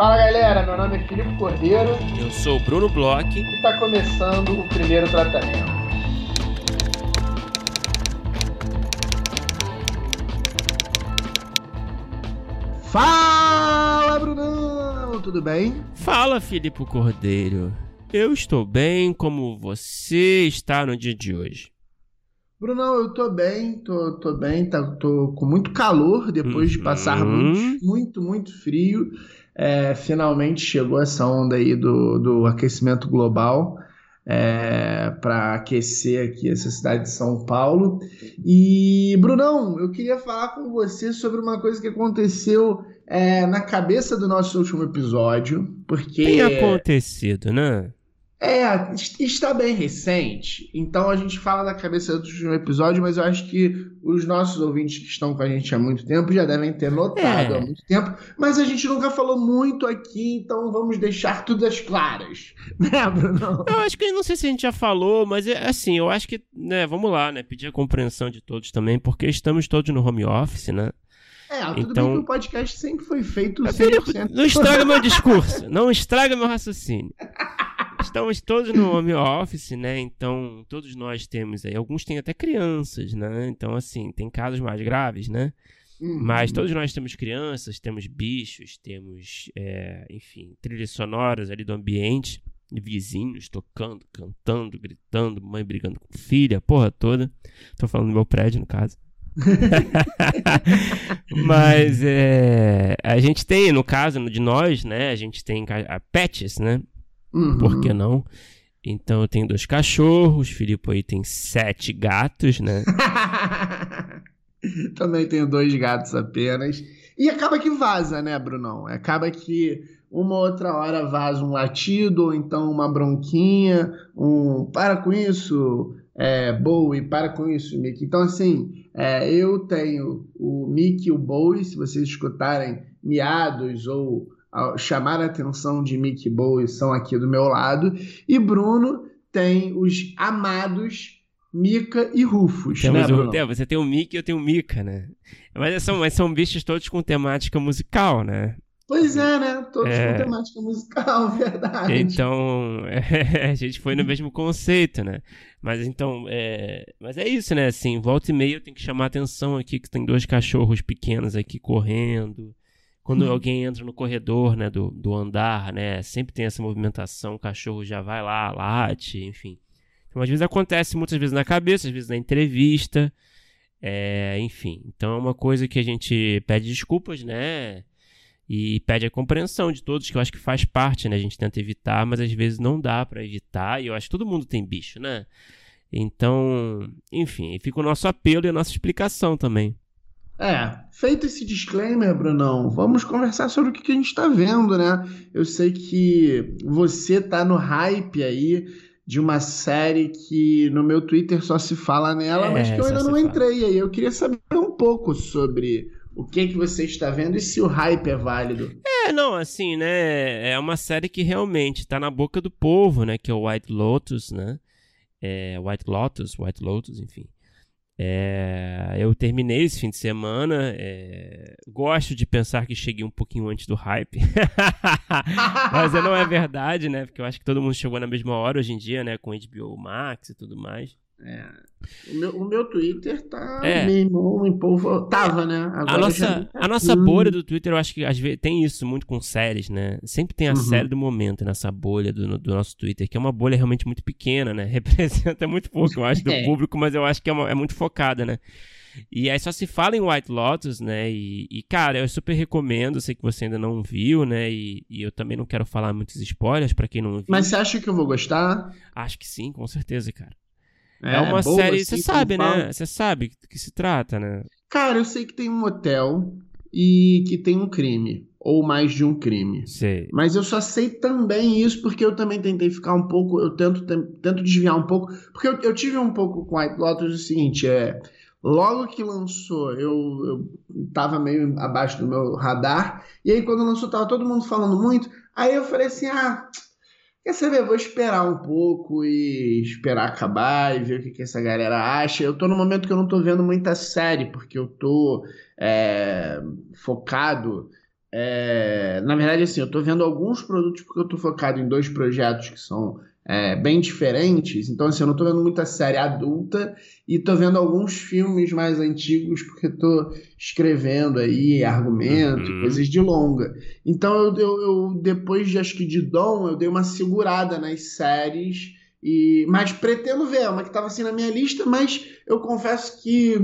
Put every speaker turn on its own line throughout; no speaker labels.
Fala galera, meu nome é Filipe Cordeiro.
Eu sou o Bruno Bloch.
E está começando o primeiro tratamento. Fala, Brunão! Tudo bem?
Fala, Filipe Cordeiro. Eu estou bem, como você está no dia de hoje?
Brunão, eu tô bem, tô, tô bem, tá, tô com muito calor depois uhum. de passar muito, muito, muito frio. É, finalmente chegou essa onda aí do, do aquecimento global é, para aquecer aqui essa cidade de São Paulo. E, Brunão, eu queria falar com você sobre uma coisa que aconteceu é, na cabeça do nosso último episódio, porque...
Tem acontecido, né?
É, está bem recente, então a gente fala da cabeça do último episódio, mas eu acho que os nossos ouvintes que estão com a gente há muito tempo já devem ter notado é. há muito tempo, mas a gente nunca falou muito aqui, então vamos deixar tudo às claras, né, Bruno?
Eu acho que não sei se a gente já falou, mas é assim, eu acho que, né, vamos lá, né, pedir a compreensão de todos também, porque estamos todos no home office, né?
É, tudo então... bem que o podcast sempre foi feito 100%.
Não estraga meu discurso, não estraga meu raciocínio. Estamos todos no home office, né? Então, todos nós temos aí. Alguns têm até crianças, né? Então, assim, tem casos mais graves, né? Uhum. Mas todos nós temos crianças, temos bichos, temos, é, enfim, trilhas sonoras ali do ambiente, vizinhos tocando, cantando, gritando, mãe brigando com filha, a porra toda. Tô falando do meu prédio, no caso. Mas é, a gente tem, no caso de nós, né? A gente tem a pets, né? Uhum. Por que não? Então eu tenho dois cachorros, Filipe aí tem sete gatos, né?
Também tenho dois gatos apenas. E acaba que vaza, né, Brunão? Acaba que uma outra hora vaza um latido, ou então uma bronquinha, um para com isso, é, Bowie, para com isso, Mickey. Então, assim, é, eu tenho o Mickey e o Bowie, se vocês escutarem miados ou chamar a atenção de Mickey Bowie são aqui do meu lado. E Bruno tem os amados Mika e Rufus.
Temos né, o, você tem o Mickey e eu tenho o Mika, né? Mas são, mas são bichos todos com temática musical, né?
Pois é, né? Todos é... com temática musical, verdade.
Então, é, a gente foi no mesmo conceito, né? Mas então, é... mas é isso, né? Assim, volta e meia eu tenho que chamar a atenção aqui que tem dois cachorros pequenos aqui correndo. Quando uhum. alguém entra no corredor, né, do, do andar, né, sempre tem essa movimentação, o cachorro já vai lá, late, enfim. Então, às vezes acontece muitas vezes na cabeça, às vezes na entrevista, é, enfim. Então, é uma coisa que a gente pede desculpas, né, e pede a compreensão de todos, que eu acho que faz parte, né, a gente tenta evitar, mas às vezes não dá para evitar, e eu acho que todo mundo tem bicho, né. Então, enfim, fica o nosso apelo e a nossa explicação também.
É, feito esse disclaimer, Brunão, vamos conversar sobre o que a gente está vendo, né? Eu sei que você tá no hype aí de uma série que no meu Twitter só se fala nela, é, mas que eu ainda não entrei aí. Eu queria saber um pouco sobre o que que você está vendo e se o hype é válido.
É, não, assim, né? É uma série que realmente está na boca do povo, né? Que é o White Lotus, né? É, White Lotus, White Lotus, enfim. É, eu terminei esse fim de semana. É, gosto de pensar que cheguei um pouquinho antes do hype. Mas não é verdade, né? Porque eu acho que todo mundo chegou na mesma hora hoje em dia, né? Com HBO Max e tudo mais.
É. O meu, o meu Twitter tá é. meio em polvo. Tava, né?
Agora a nossa, tá a nossa bolha do Twitter, eu acho que às vezes tem isso muito com séries, né? Sempre tem a uhum. série do momento nessa bolha do, do nosso Twitter, que é uma bolha realmente muito pequena, né? Representa muito pouco, eu acho, do é. público, mas eu acho que é, uma, é muito focada, né? E aí só se fala em White Lotus, né? E, e, cara, eu super recomendo, sei que você ainda não viu, né? E, e eu também não quero falar muitos spoilers para quem não viu.
Mas você acha que eu vou gostar?
Acho que sim, com certeza, cara. É, é uma série, você assim, sabe, né? Você sabe do que se trata, né?
Cara, eu sei que tem um hotel e que tem um crime. Ou mais de um crime.
Sei.
Mas eu só sei também isso porque eu também tentei ficar um pouco. Eu tento, tento desviar um pouco. Porque eu, eu tive um pouco com White Lotus o seguinte: é. Logo que lançou, eu, eu tava meio abaixo do meu radar. E aí, quando lançou, tava todo mundo falando muito. Aí eu falei assim: ah Quer saber? Vou esperar um pouco e esperar acabar e ver o que, que essa galera acha. Eu tô no momento que eu não tô vendo muita série, porque eu tô é, focado é, na verdade, assim, eu estou vendo alguns produtos porque eu estou focado em dois projetos que são é, bem diferentes. Então, assim, eu não estou vendo muita série adulta e estou vendo alguns filmes mais antigos porque estou escrevendo aí argumento, uhum. coisas de longa. Então, eu, eu, eu, depois de acho que de Dom, eu dei uma segurada nas séries. E, mas pretendo ver, uma que estava assim na minha lista, mas eu confesso que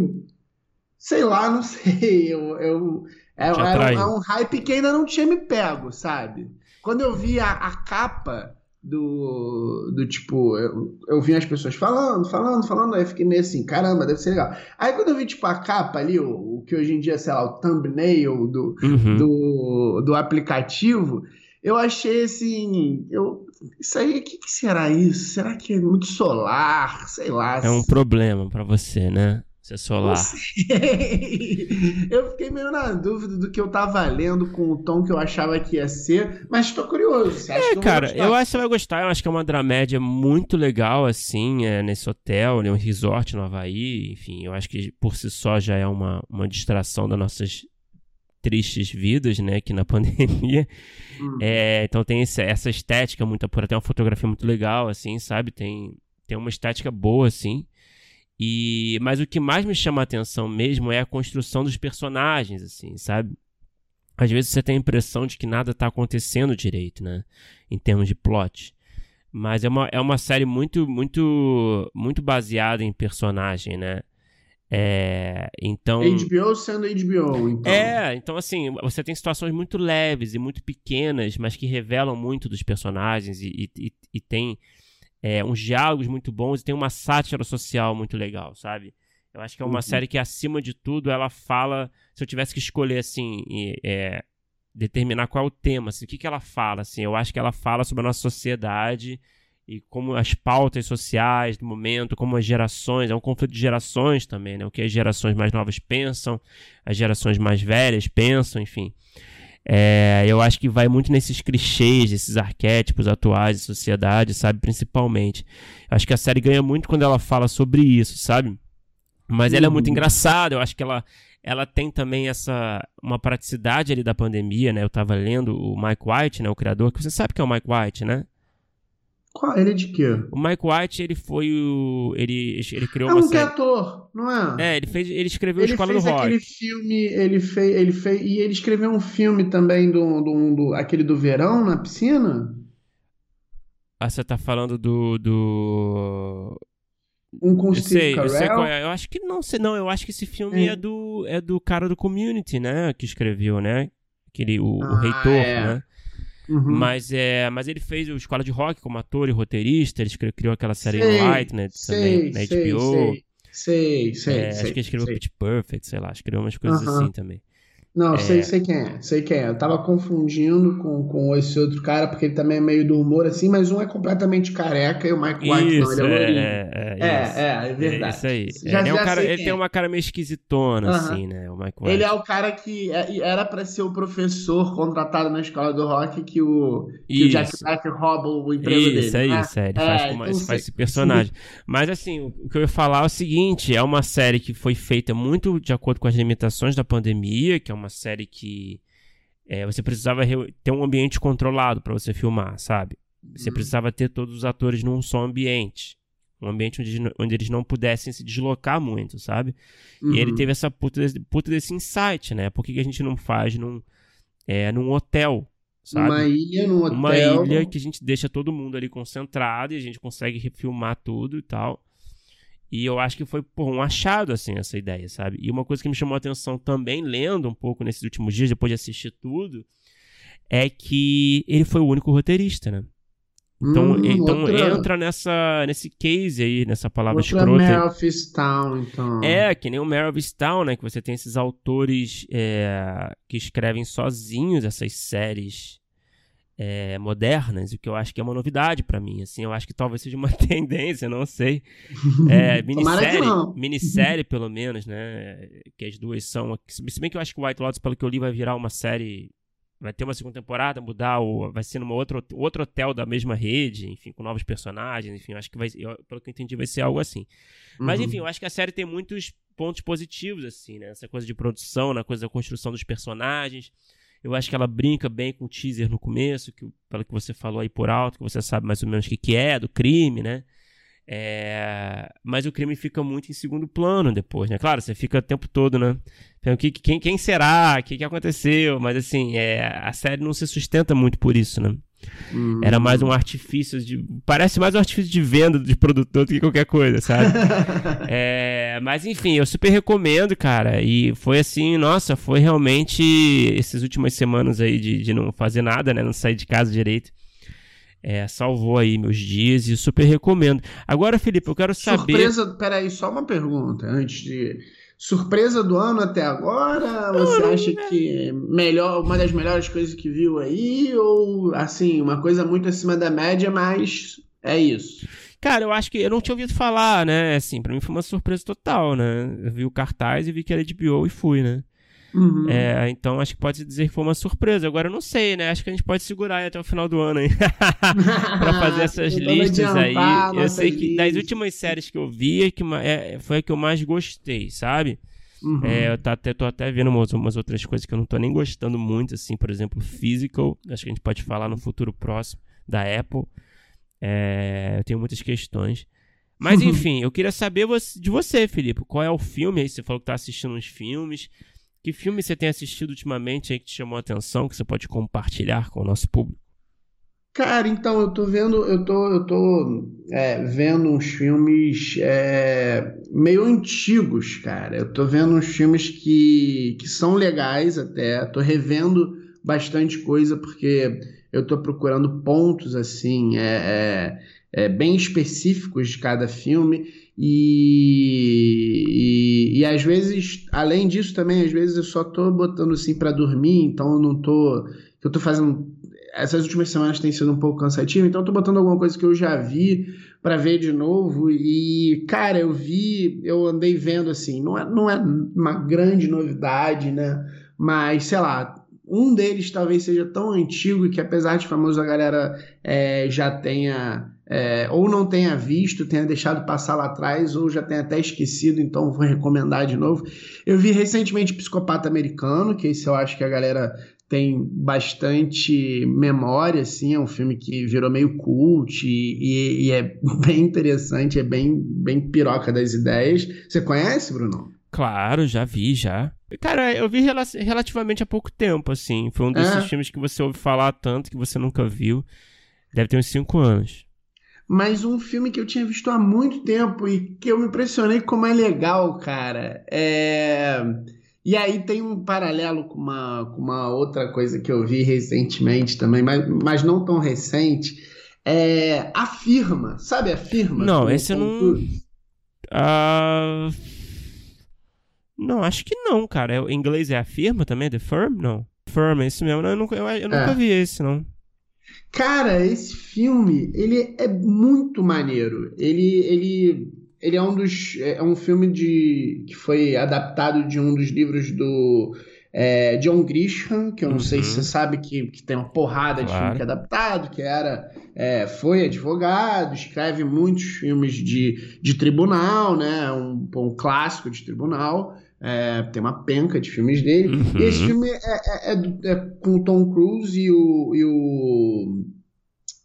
sei lá, não sei. Eu, eu, é, é, é, um hype que ainda não tinha me pego, sabe? Quando eu vi a, a capa do, do tipo, eu, eu vi as pessoas falando, falando, falando, aí fiquei meio assim, caramba, deve ser legal. Aí quando eu vi, tipo, a capa ali, o, o que hoje em dia, sei lá, o thumbnail do, uhum. do, do aplicativo, eu achei assim, eu, isso aí, o que, que, será isso? Será que é muito solar? Sei lá.
É um problema para você, né? Ser solar.
Eu fiquei meio na dúvida do que eu tava lendo com o tom que eu achava que ia ser, mas tô curioso. Você
é, cara, eu acho que você vai gostar. Eu acho que é uma dramédia muito legal, assim, é, nesse hotel, né, um resort no Havaí. Enfim, eu acho que por si só já é uma, uma distração das nossas tristes vidas, né, aqui na pandemia. Hum. É, então tem esse, essa estética muito apura, tem uma fotografia muito legal, assim, sabe? Tem, tem uma estética boa, assim. E mas o que mais me chama a atenção mesmo é a construção dos personagens, assim, sabe? Às vezes você tem a impressão de que nada está acontecendo direito, né? Em termos de plot. Mas é uma, é uma série muito, muito, muito baseada em personagem, né? É, então.
HBO sendo HBO, então.
É, então assim, você tem situações muito leves e muito pequenas, mas que revelam muito dos personagens e, e, e tem é, uns diálogos muito bons e tem uma sátira social muito legal, sabe? Eu acho que é uma uhum. série que, acima de tudo, ela fala. Se eu tivesse que escolher, assim, é, determinar qual é o tema, assim, o que, que ela fala, assim, eu acho que ela fala sobre a nossa sociedade e como as pautas sociais do momento, como as gerações, é um conflito de gerações também, né? O que as gerações mais novas pensam, as gerações mais velhas pensam, enfim. É, eu acho que vai muito nesses clichês, esses arquétipos atuais de sociedade, sabe? Principalmente. Eu acho que a série ganha muito quando ela fala sobre isso, sabe? Mas uhum. ela é muito uhum. engraçada, eu acho que ela, ela tem também essa uma praticidade ali da pandemia, né? Eu tava lendo o Mike White, né, o criador, que você sabe que é o Mike White, né?
Qual? Ele é de quê?
O Mike White, ele foi o. Ele, ele criou
é
uma
um série... ator, não é?
É, ele, fez, ele escreveu ele Escola do Rock.
aquele filme, ele fez, ele fez. E ele escreveu um filme também do, do, do aquele do verão na piscina?
Ah, você tá falando do. do...
Um com o Steve sei,
eu,
sei
é. eu acho que não, sei, não, eu acho que esse filme é. é. do é do cara do Community, né, que escreveu, né? Aquele o, ah, o reitor, é. né? Uhum. Mas, é, mas ele fez o Escola de Rock como ator e roteirista. Ele criou aquela série sei, Light, né? Também, na HBO.
Sei, sei,
é,
sei.
Acho que ele escreveu Pitch Perfect, sei lá. Escreveu umas coisas uhum. assim também.
Não, é... sei, sei quem é, sei quem é. Eu tava confundindo com, com esse outro cara, porque ele também é meio do humor assim, mas um é completamente careca e o Mike White
isso,
não, ele é
É, é,
é, é, é verdade.
É isso aí. Já, ele, é um cara, ele tem é. uma cara meio esquisitona, assim, né? O Mike White.
Ele é o cara que era pra ser o professor contratado na escola do rock que o, que o Jack Black rouba o emprego
isso,
dele.
Isso, é né? isso, é. Ele faz, como, então faz esse personagem. mas assim, o que eu ia falar é o seguinte: é uma série que foi feita muito de acordo com as limitações da pandemia, que é uma série que é, você precisava ter um ambiente controlado para você filmar, sabe? Você uhum. precisava ter todos os atores num só ambiente. Um ambiente onde, onde eles não pudessem se deslocar muito, sabe? Uhum. E ele uhum. teve essa puta, puta desse insight, né? Por que, que a gente não faz num, é, num hotel, sabe?
Uma ilha, num hotel.
Uma ilha que a gente deixa todo mundo ali concentrado e a gente consegue refilmar tudo e tal. E eu acho que foi por um achado, assim, essa ideia, sabe? E uma coisa que me chamou a atenção também, lendo um pouco nesses últimos dias, depois de assistir tudo, é que ele foi o único roteirista, né? Então, hum, então outra... entra nessa, nesse case aí, nessa palavra outra escrota.
Melvistown, então.
É, que nem o Melvistown, né? Que você tem esses autores é, que escrevem sozinhos essas séries é, modernas, o que eu acho que é uma novidade para mim. Assim, eu acho que talvez seja uma tendência, não sei. É, minissérie, minissérie, pelo menos, né? Que as duas são. Se bem que eu acho que o White Lotus, pelo que eu li, vai virar uma série. Vai ter uma segunda temporada, mudar, o, vai ser numa outra, outro hotel da mesma rede, enfim, com novos personagens, enfim, acho que vai, eu, pelo que eu entendi, vai ser algo assim. Mas, uhum. enfim, eu acho que a série tem muitos pontos positivos, assim, né? Essa coisa de produção, na coisa da construção dos personagens. Eu acho que ela brinca bem com o teaser no começo, que, pelo que você falou aí por alto, que você sabe mais ou menos o que, que é, do crime, né? É... Mas o crime fica muito em segundo plano depois, né? Claro, você fica o tempo todo, né? Que, quem, quem será? O que, que aconteceu? Mas assim, é... a série não se sustenta muito por isso, né? Uhum. Era mais um artifício de. Parece mais um artifício de venda de produtor do que qualquer coisa, sabe? é, mas enfim, eu super recomendo, cara. E foi assim, nossa, foi realmente essas últimas semanas aí de, de não fazer nada, né? Não sair de casa direito. É, salvou aí meus dias e super recomendo. Agora, Felipe, eu quero saber.
Surpresa, peraí, só uma pergunta antes de. Surpresa do ano até agora? Você acha que melhor, uma das melhores coisas que viu aí? Ou assim, uma coisa muito acima da média, mas é isso?
Cara, eu acho que eu não tinha ouvido falar, né? Assim, pra mim foi uma surpresa total, né? Eu vi o cartaz e vi que era de HBO e fui, né? Uhum. É, então acho que pode dizer que foi uma surpresa. Agora eu não sei, né? Acho que a gente pode segurar até o final do ano aí para fazer essas listas aí. Eu sei que das últimas séries que eu vi é que é, foi a que eu mais gostei, sabe? Uhum. É, eu tá até, tô até vendo umas, umas, outras coisas que eu não tô nem gostando muito, assim, por exemplo, Physical. Acho que a gente pode falar no futuro próximo da Apple. É, eu tenho muitas questões. Mas enfim, eu queria saber de você, Felipe. Qual é o filme aí? Você falou que tá assistindo uns filmes. Que filme você tem assistido ultimamente aí que te chamou a atenção, que você pode compartilhar com o nosso público?
Cara, então eu tô vendo, eu tô, eu tô é, vendo uns filmes é, meio antigos, cara. Eu tô vendo uns filmes que, que são legais até. Tô revendo bastante coisa porque eu tô procurando pontos assim, é, é, é bem específicos de cada filme. E, e, e, às vezes, além disso também, às vezes eu só tô botando assim para dormir, então eu não tô. Eu tô fazendo. Essas últimas semanas tem sido um pouco cansativo, então eu tô botando alguma coisa que eu já vi para ver de novo. E, cara, eu vi, eu andei vendo assim, não é, não é uma grande novidade, né? Mas, sei lá, um deles talvez seja tão antigo que, apesar de famoso, a galera é, já tenha é, ou não tenha visto, tenha deixado passar lá atrás, ou já tenha até esquecido, então vou recomendar de novo. Eu vi recentemente Psicopata Americano, que esse eu acho que a galera tem bastante memória, assim, é um filme que virou meio cult e, e, e é bem interessante, é bem, bem piroca das ideias. Você conhece, Bruno?
Claro, já vi, já. Cara, eu vi rel relativamente há pouco tempo, assim. Foi um desses é. filmes que você ouve falar tanto que você nunca viu. Deve ter uns cinco anos
mas um filme que eu tinha visto há muito tempo e que eu me impressionei como é legal, cara. É... E aí tem um paralelo com uma, com uma outra coisa que eu vi recentemente também, mas, mas não tão recente. É a firma, sabe a firma?
Não, esse eu não. Uh... Não, acho que não, cara. É, em inglês é a firma também? The Firm? Não. Firm, é isso mesmo. Não, eu nunca, eu, eu nunca é. vi esse, não.
Cara, esse filme, ele é muito maneiro. Ele, ele, ele é um dos, é um filme de que foi adaptado de um dos livros do é, John Grisham, que eu não uhum. sei se você sabe que, que tem uma porrada de filme que é adaptado, que era é, foi advogado, escreve muitos filmes de, de tribunal, né? Um, um clássico de tribunal. É, tem uma penca de filmes dele. Uhum. esse filme é, é, é, é, com o Tom Cruise e o, e o.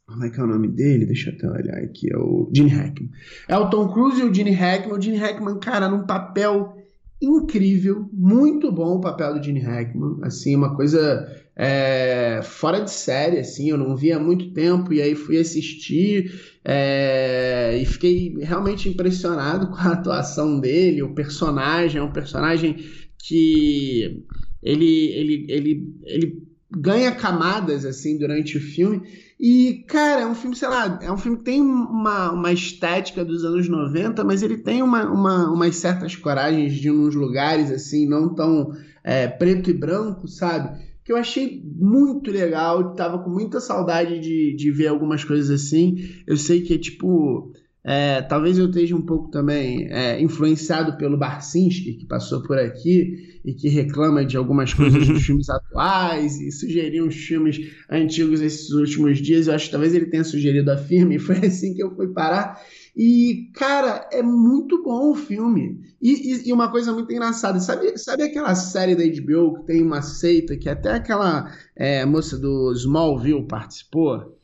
Como é que é o nome dele? Deixa eu até olhar aqui. É o Gene Hackman. É o Tom Cruise e o Gene Hackman. O Gene Hackman, cara, num papel incrível, muito bom o papel do Gene Hackman, assim, uma coisa é, fora de série, assim, eu não via há muito tempo e aí fui assistir é, e fiquei realmente impressionado com a atuação dele, o personagem, é um personagem que ele, ele, ele, ele ganha camadas, assim, durante o filme e, cara, é um filme, sei lá, é um filme que tem uma, uma estética dos anos 90, mas ele tem uma, uma, umas certas coragens de uns lugares, assim, não tão é, preto e branco, sabe? Que eu achei muito legal, tava com muita saudade de, de ver algumas coisas assim. Eu sei que é tipo. É, talvez eu esteja um pouco também é, influenciado pelo Barcinski, que passou por aqui e que reclama de algumas coisas dos filmes atuais e sugeriu uns filmes antigos esses últimos dias. Eu acho que talvez ele tenha sugerido a filme, e foi assim que eu fui parar. E, cara, é muito bom o filme. E, e, e, uma coisa muito engraçada, sabe, sabe aquela série da HBO que tem uma seita que até aquela é, moça do Smallville participou?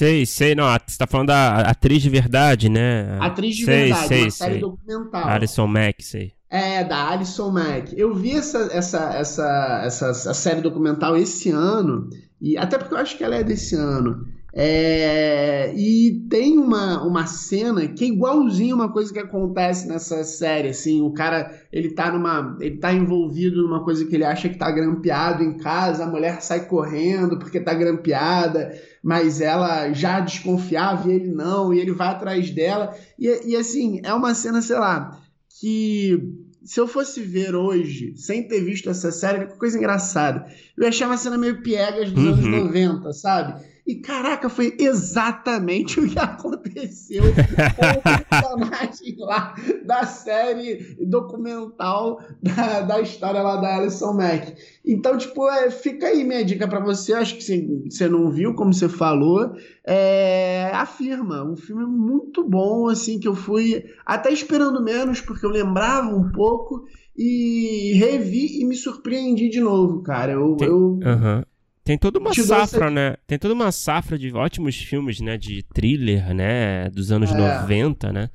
Sei, sei, não, você tá falando da atriz de verdade, né?
Atriz de
sei,
verdade,
sei,
uma série
sei.
documental.
Alison Mack, sei.
É, da Alison Mack. Eu vi essa, essa, essa, essa, essa série documental esse ano, e até porque eu acho que ela é desse ano. É, e tem uma, uma cena que é igualzinho uma coisa que acontece nessa série, assim, o cara, ele tá numa, ele tá envolvido numa coisa que ele acha que tá grampeado em casa, a mulher sai correndo porque tá grampeada, mas ela já desconfiava e ele não, e ele vai atrás dela, e, e assim, é uma cena, sei lá, que se eu fosse ver hoje, sem ter visto essa série, que coisa engraçada. Eu ia achar uma cena meio piegas dos
Uhum.
anos 90, sabe? E caraca, foi exatamente o que aconteceu com o personagem lá da série documental da, da história lá da Alison Mack. Então, tipo, é, fica aí minha dica pra você. Acho que você, não viu, como você falou. É, afirma, um filme muito bom, assim, que eu fui até esperando menos, porque eu lembrava um pouco e revi e me surpreendi de novo, cara. Eu,
Tem-
eu
Aham. Tem toda uma safra, né? Tem toda uma safra de ótimos filmes, né? De thriller, né? Dos anos
É.
90, né?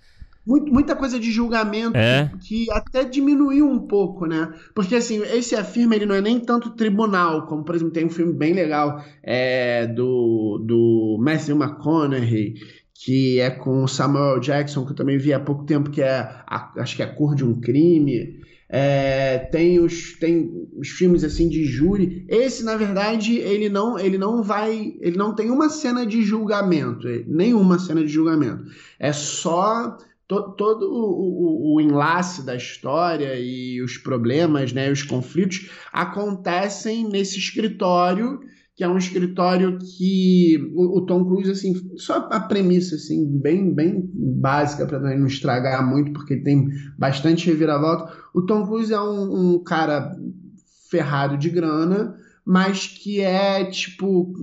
Muita coisa de julgamento
É.
que, que até diminuiu um pouco, né? Porque assim, esse afirma ele não é nem tanto tribunal, como por exemplo tem um filme bem legal é, do, do Matthew McConaughey, que é com o Samuel Jackson, que eu também vi há pouco tempo, que é a- acho que é a cor de um crime. É, tem os tem os filmes assim de júri. Esse, na verdade, ele não ele não vai, ele não tem uma cena de julgamento, nenhuma cena de julgamento. É só to- todo o, o- o enlace da história e os problemas, né, os conflitos acontecem nesse escritório, que é um escritório que o, o Tom Cruise assim, só a premissa assim, bem bem básica para não estragar muito, porque tem bastante reviravolta. O Tom Cruise é um, um cara ferrado de grana, mas que é tipo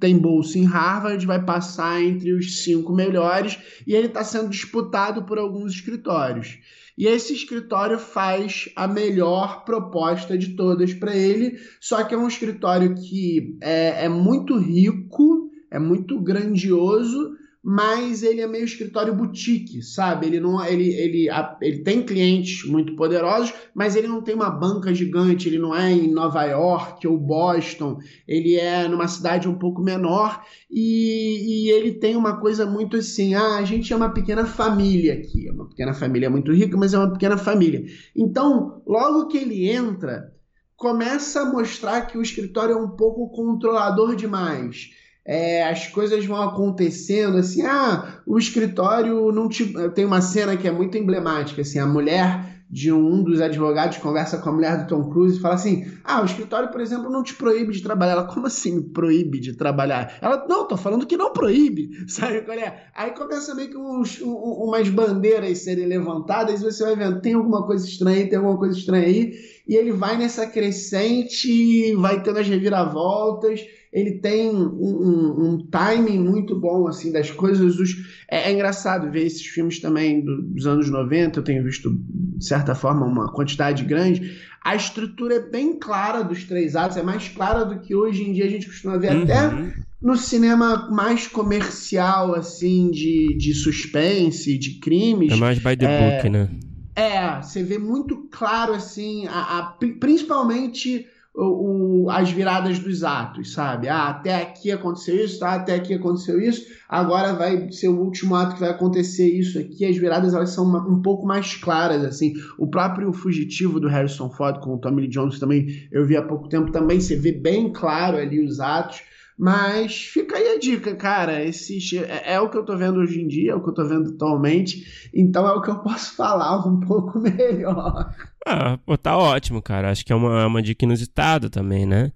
tem bolsa em Harvard, vai passar entre os cinco melhores e ele está sendo disputado por alguns escritórios. E esse escritório faz a melhor proposta de todas para ele, só que é um escritório que é, é muito rico, é muito grandioso, mas ele é meio escritório boutique, sabe? Ele não, ele, ele, ele tem clientes muito poderosos, mas ele não tem uma banca gigante. Ele não é em Nova York ou Boston. Ele é numa cidade um pouco menor e, e ele tem uma coisa muito assim: ah, a gente é uma pequena família aqui, é uma pequena família muito rica, mas é uma pequena família. Então, logo que ele entra, começa a mostrar que o escritório é um pouco controlador demais. É, as coisas vão acontecendo assim, ah, o escritório não te... tem uma cena que é muito emblemática, assim, a mulher de um dos advogados conversa com a mulher do Tom Cruise e fala assim, ah, o escritório, por exemplo, não te proíbe de trabalhar. Ela, como assim me proíbe de trabalhar? Ela, não, tô falando que não proíbe, sabe qual é? Aí começa meio que uns, um- umas bandeiras serem levantadas e você vai vendo, tem alguma coisa estranha aí, tem alguma coisa estranha aí, e ele vai nessa crescente, vai tendo as reviravoltas, ele tem um, um- um timing muito bom assim das coisas. Os- é, é engraçado ver esses filmes também do- dos anos 90, eu tenho visto, de certa forma, uma quantidade grande. A estrutura é bem clara dos três atos, é mais clara do que hoje em dia a gente costuma ver até
Uhum.
no cinema mais comercial, assim, de, de suspense, de crimes.
É mais by the
É,
book, né?
É, você vê muito claro, assim, a, a- pri- principalmente o, o- as viradas dos atos, sabe? Ah, até aqui aconteceu isso, tá? Até aqui aconteceu isso, agora vai ser o último ato que vai acontecer isso aqui. As viradas, elas são uma- um pouco mais claras, assim. O próprio Fugitivo do Harrison Ford com o Tommy Lee Jones também, eu vi há pouco tempo também, você vê bem claro ali os atos. Mas fica aí a dica, cara. Esse é, é o que eu tô vendo hoje em dia, é o que eu tô vendo atualmente. Então é o que eu posso falar um pouco melhor.
Ah, pô, tá ótimo, cara. Acho que é uma, uma dica inusitada também, né?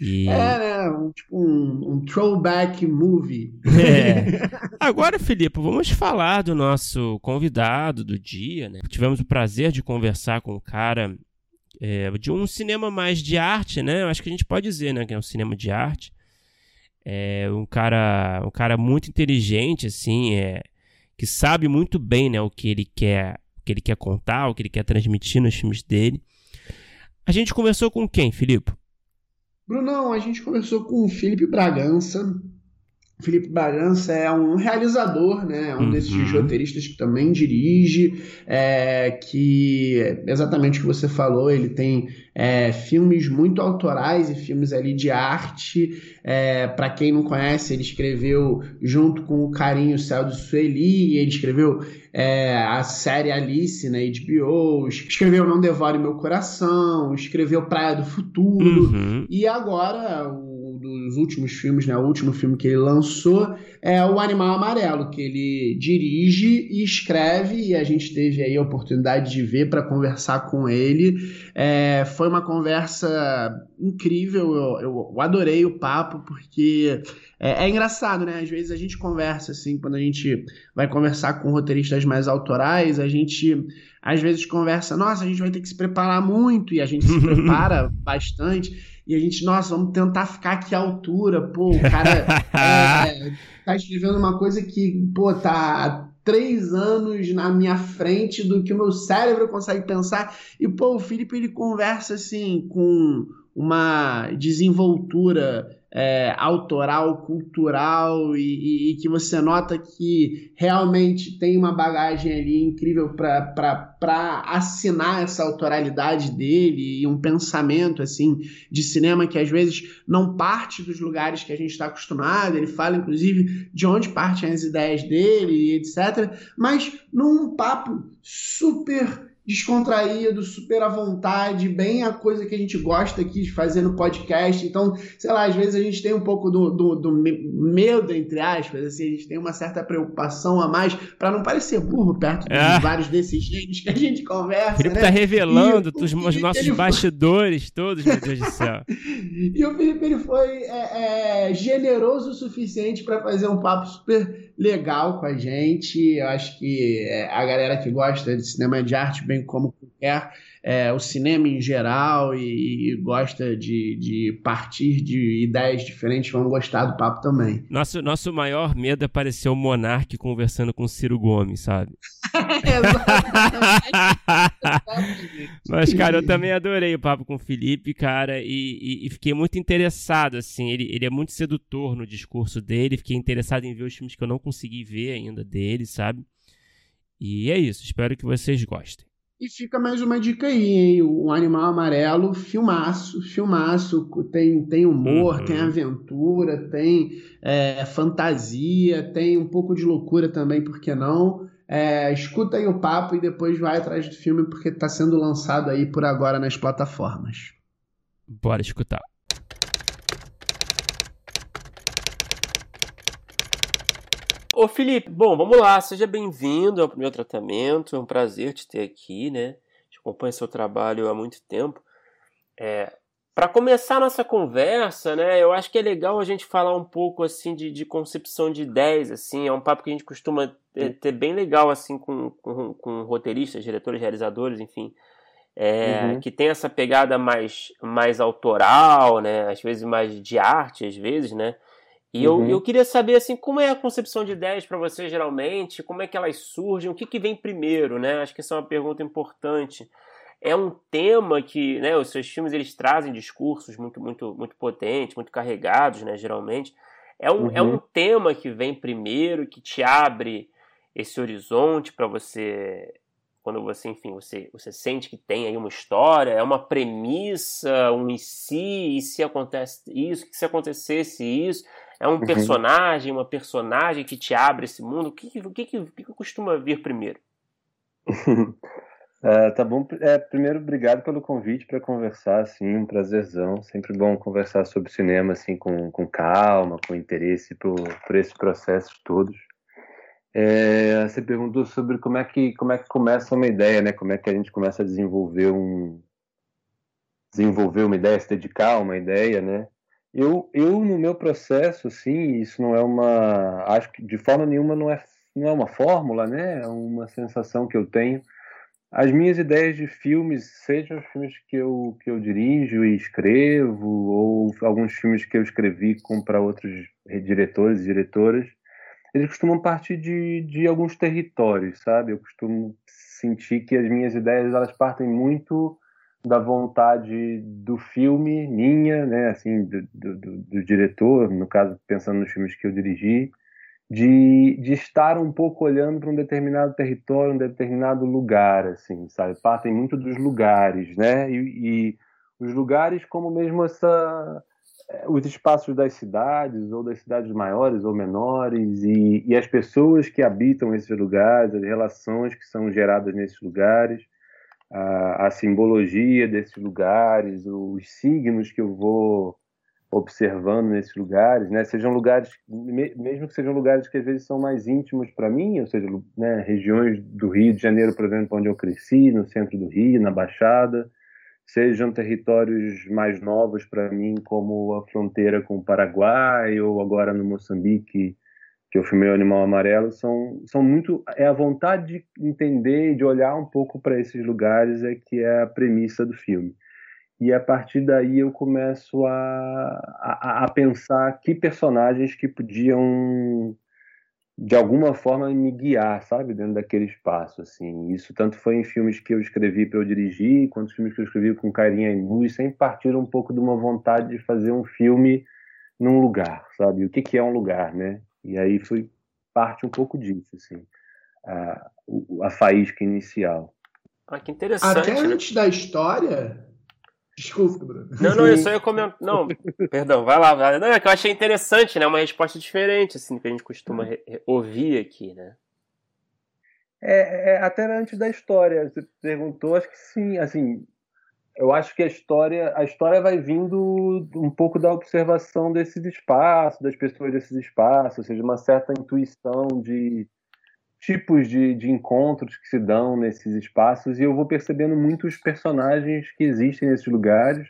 E... É, né? Um, tipo um, um, throwback movie.
É. Agora, Felipe, vamos falar do nosso convidado do dia, né? Tivemos o prazer de conversar com um cara é, de um cinema mais de arte, né? Eu acho que a gente pode dizer, né? Que é um cinema de arte. É um cara, um cara muito inteligente, assim, é, que sabe muito bem, né? O que ele quer, o que ele quer contar, o que ele quer transmitir nos filmes dele. A gente conversou com quem, Filipe?
Brunão, a gente conversou com o Felipe Bragança. Felipe Bragança é um realizador, né? Um uhum. desses roteiristas que também dirige, é, que exatamente o que você falou, ele tem é, filmes muito autorais e filmes ali de arte. É, Para quem não conhece, ele escreveu junto com o Carinho Céu de Sueli, ele escreveu é, a série Alice na HBO, escreveu Não Devore Meu Coração, escreveu Praia do Futuro, uhum. e agora dos últimos filmes, né? O último filme que ele lançou é O Animal Amarelo, que ele dirige e escreve, e a gente teve aí a oportunidade de ver para conversar com ele. É, foi uma conversa incrível, eu, eu, adorei o papo, porque é, é, engraçado, né? Às vezes a gente conversa assim, quando a gente vai conversar com roteiristas mais autorais, a gente às vezes conversa, nossa, a gente vai ter que se preparar muito, e a gente se prepara bastante e a gente, nossa, vamos tentar ficar aqui à altura. Pô, o cara é, tá escrevendo uma coisa que, pô, tá há três anos na minha frente do que o meu cérebro consegue pensar. E, pô, o Felipe, ele conversa, assim, com uma desenvoltura é, autoral, cultural e, e, e, que você nota que realmente tem uma bagagem ali incrível para assinar essa autoralidade dele e um pensamento assim de cinema que às vezes não parte dos lugares que a gente está acostumado. Ele fala, inclusive, de onde partem as ideias dele, etc. Mas num papo super descontraído, super à vontade, bem a coisa que a gente gosta aqui de fazer no podcast. Então, sei lá, às vezes a gente tem um pouco do, do, do medo, entre aspas, assim, a gente tem uma certa preocupação a mais para não parecer burro perto de é. vários desses gênios que a gente conversa. O
Felipe
né?
tá revelando e, os, os nossos bastidores todos, meu Deus do céu.
e o Felipe ele foi é, é, generoso o suficiente para fazer um papo super legal com a gente. Eu acho que é, a galera que gosta de cinema de arte, bem como qualquer é, o cinema em geral e, e gosta de, de, partir de ideias diferentes vão gostar do papo também.
Nosso, nosso maior medo é parecer o Monark conversando com o Ciro Gomes, sabe? Mas, cara, eu também adorei o papo com o Felipe, cara, e, e, e, fiquei muito interessado, assim, ele, ele é muito sedutor no discurso dele, fiquei interessado em ver os filmes que eu não consegui ver ainda dele, sabe? E é isso, espero que vocês gostem.
E fica mais uma dica aí, hein? O Animal Amarelo, filmaço, filmaço. Tem, tem humor, uhum. tem aventura, tem é, fantasia, tem um pouco de loucura também, por que não? É, escuta aí o papo e depois vai atrás do filme, porque está sendo lançado aí por agora nas plataformas.
Bora escutar. Ô Felipe, bom, vamos lá, seja bem-vindo ao meu tratamento, é um prazer te ter aqui, né? Te acompanho seu trabalho há muito tempo. É, para começar a nossa conversa, né, eu acho que é legal a gente falar um pouco assim de, de concepção de ideias, assim, é um papo que a gente costuma ter, ter bem legal assim com, com, com, roteiristas, diretores, realizadores, enfim, é, uhum. que tem essa pegada mais, mais autoral, né, às vezes mais de arte, às vezes, né, e uhum. eu, eu queria saber assim como é a concepção de ideias para você geralmente, como é que elas surgem, o que, que vem primeiro, né? Acho que essa é uma pergunta importante. É um tema que, né, os seus filmes eles trazem discursos muito muito muito potentes, muito carregados, né, geralmente. É um, uhum. é um tema que vem primeiro, que te abre esse horizonte para você quando você, enfim, você, você sente que tem aí uma história, é uma premissa, um e se, e se acontece isso, que se acontecesse isso, é um uhum. personagem, uma personagem que te abre esse mundo, o que, o que, o que, costuma vir primeiro?
uh, tá bom, é, primeiro, obrigado pelo convite para conversar, assim, um prazerzão, sempre bom conversar sobre cinema, assim, com, com calma, com interesse por, por esse processo todos. É, você perguntou sobre como é que como é que começa uma ideia, né? Como é que a gente começa a desenvolver um desenvolver uma ideia, se dedicar a uma ideia, né? Eu, eu no meu processo, assim, isso não é uma, acho que de forma nenhuma não é, não é uma fórmula, né? É uma sensação que eu tenho. As minhas ideias de filmes, sejam os filmes que eu, que eu dirijo e escrevo, ou alguns filmes que eu escrevi para outros diretores e diretoras, eles costumam partir de, de alguns territórios, sabe? Eu costumo sentir que as minhas ideias elas partem muito da vontade do filme, minha, né, assim, do, do, do, diretor, no caso, pensando nos filmes que eu dirigi, de, de estar um pouco olhando para um determinado território, um determinado lugar, assim, sabe? Partem muito dos lugares, né? E, e os lugares como mesmo essa eh, os espaços das cidades ou das cidades maiores ou menores e, e as pessoas que habitam esses lugares, as relações que são geradas nesses lugares a, a simbologia desses lugares, os signos que eu vou observando nesses lugares, né? Sejam lugares, mesmo que sejam lugares que às vezes são mais íntimos para mim, ou seja, né, regiões do Rio de Janeiro, por exemplo, onde eu cresci, no centro do Rio, na Baixada, sejam territórios mais novos para mim, como a fronteira com o Paraguai ou agora no Moçambique, que eu filmei o Animal Amarelo, são, são muito. É a vontade de entender e de olhar um pouco para esses lugares é que é a premissa do filme. E a partir daí eu começo a, a, a pensar que personagens que podiam de alguma forma me guiar, sabe, dentro daquele espaço, assim. Isso tanto foi em filmes que eu escrevi para eu dirigir, quanto filmes que eu escrevi com carinha e luz, sempre partiram um pouco de uma vontade de fazer um filme num lugar, sabe? O que, que é um lugar, né? E aí foi parte um pouco disso, assim, a, a faísca inicial.
Ah, que interessante.
Até né? antes da história. Desculpa, Bruno.
Não, não, eu só ia comentar. Não, perdão, vai lá, vai lá. Não, é que eu achei interessante, né? Uma resposta diferente, assim, que a gente costuma ouvir aqui, né?
É, é, até antes da história. Você perguntou, acho que sim, assim, eu acho que a história, a história vai vindo um pouco da observação desses espaços, das pessoas desses espaços, ou seja, uma certa intuição de tipos de, de encontros que se dão nesses espaços, e eu vou percebendo muitos personagens que existem nesses lugares,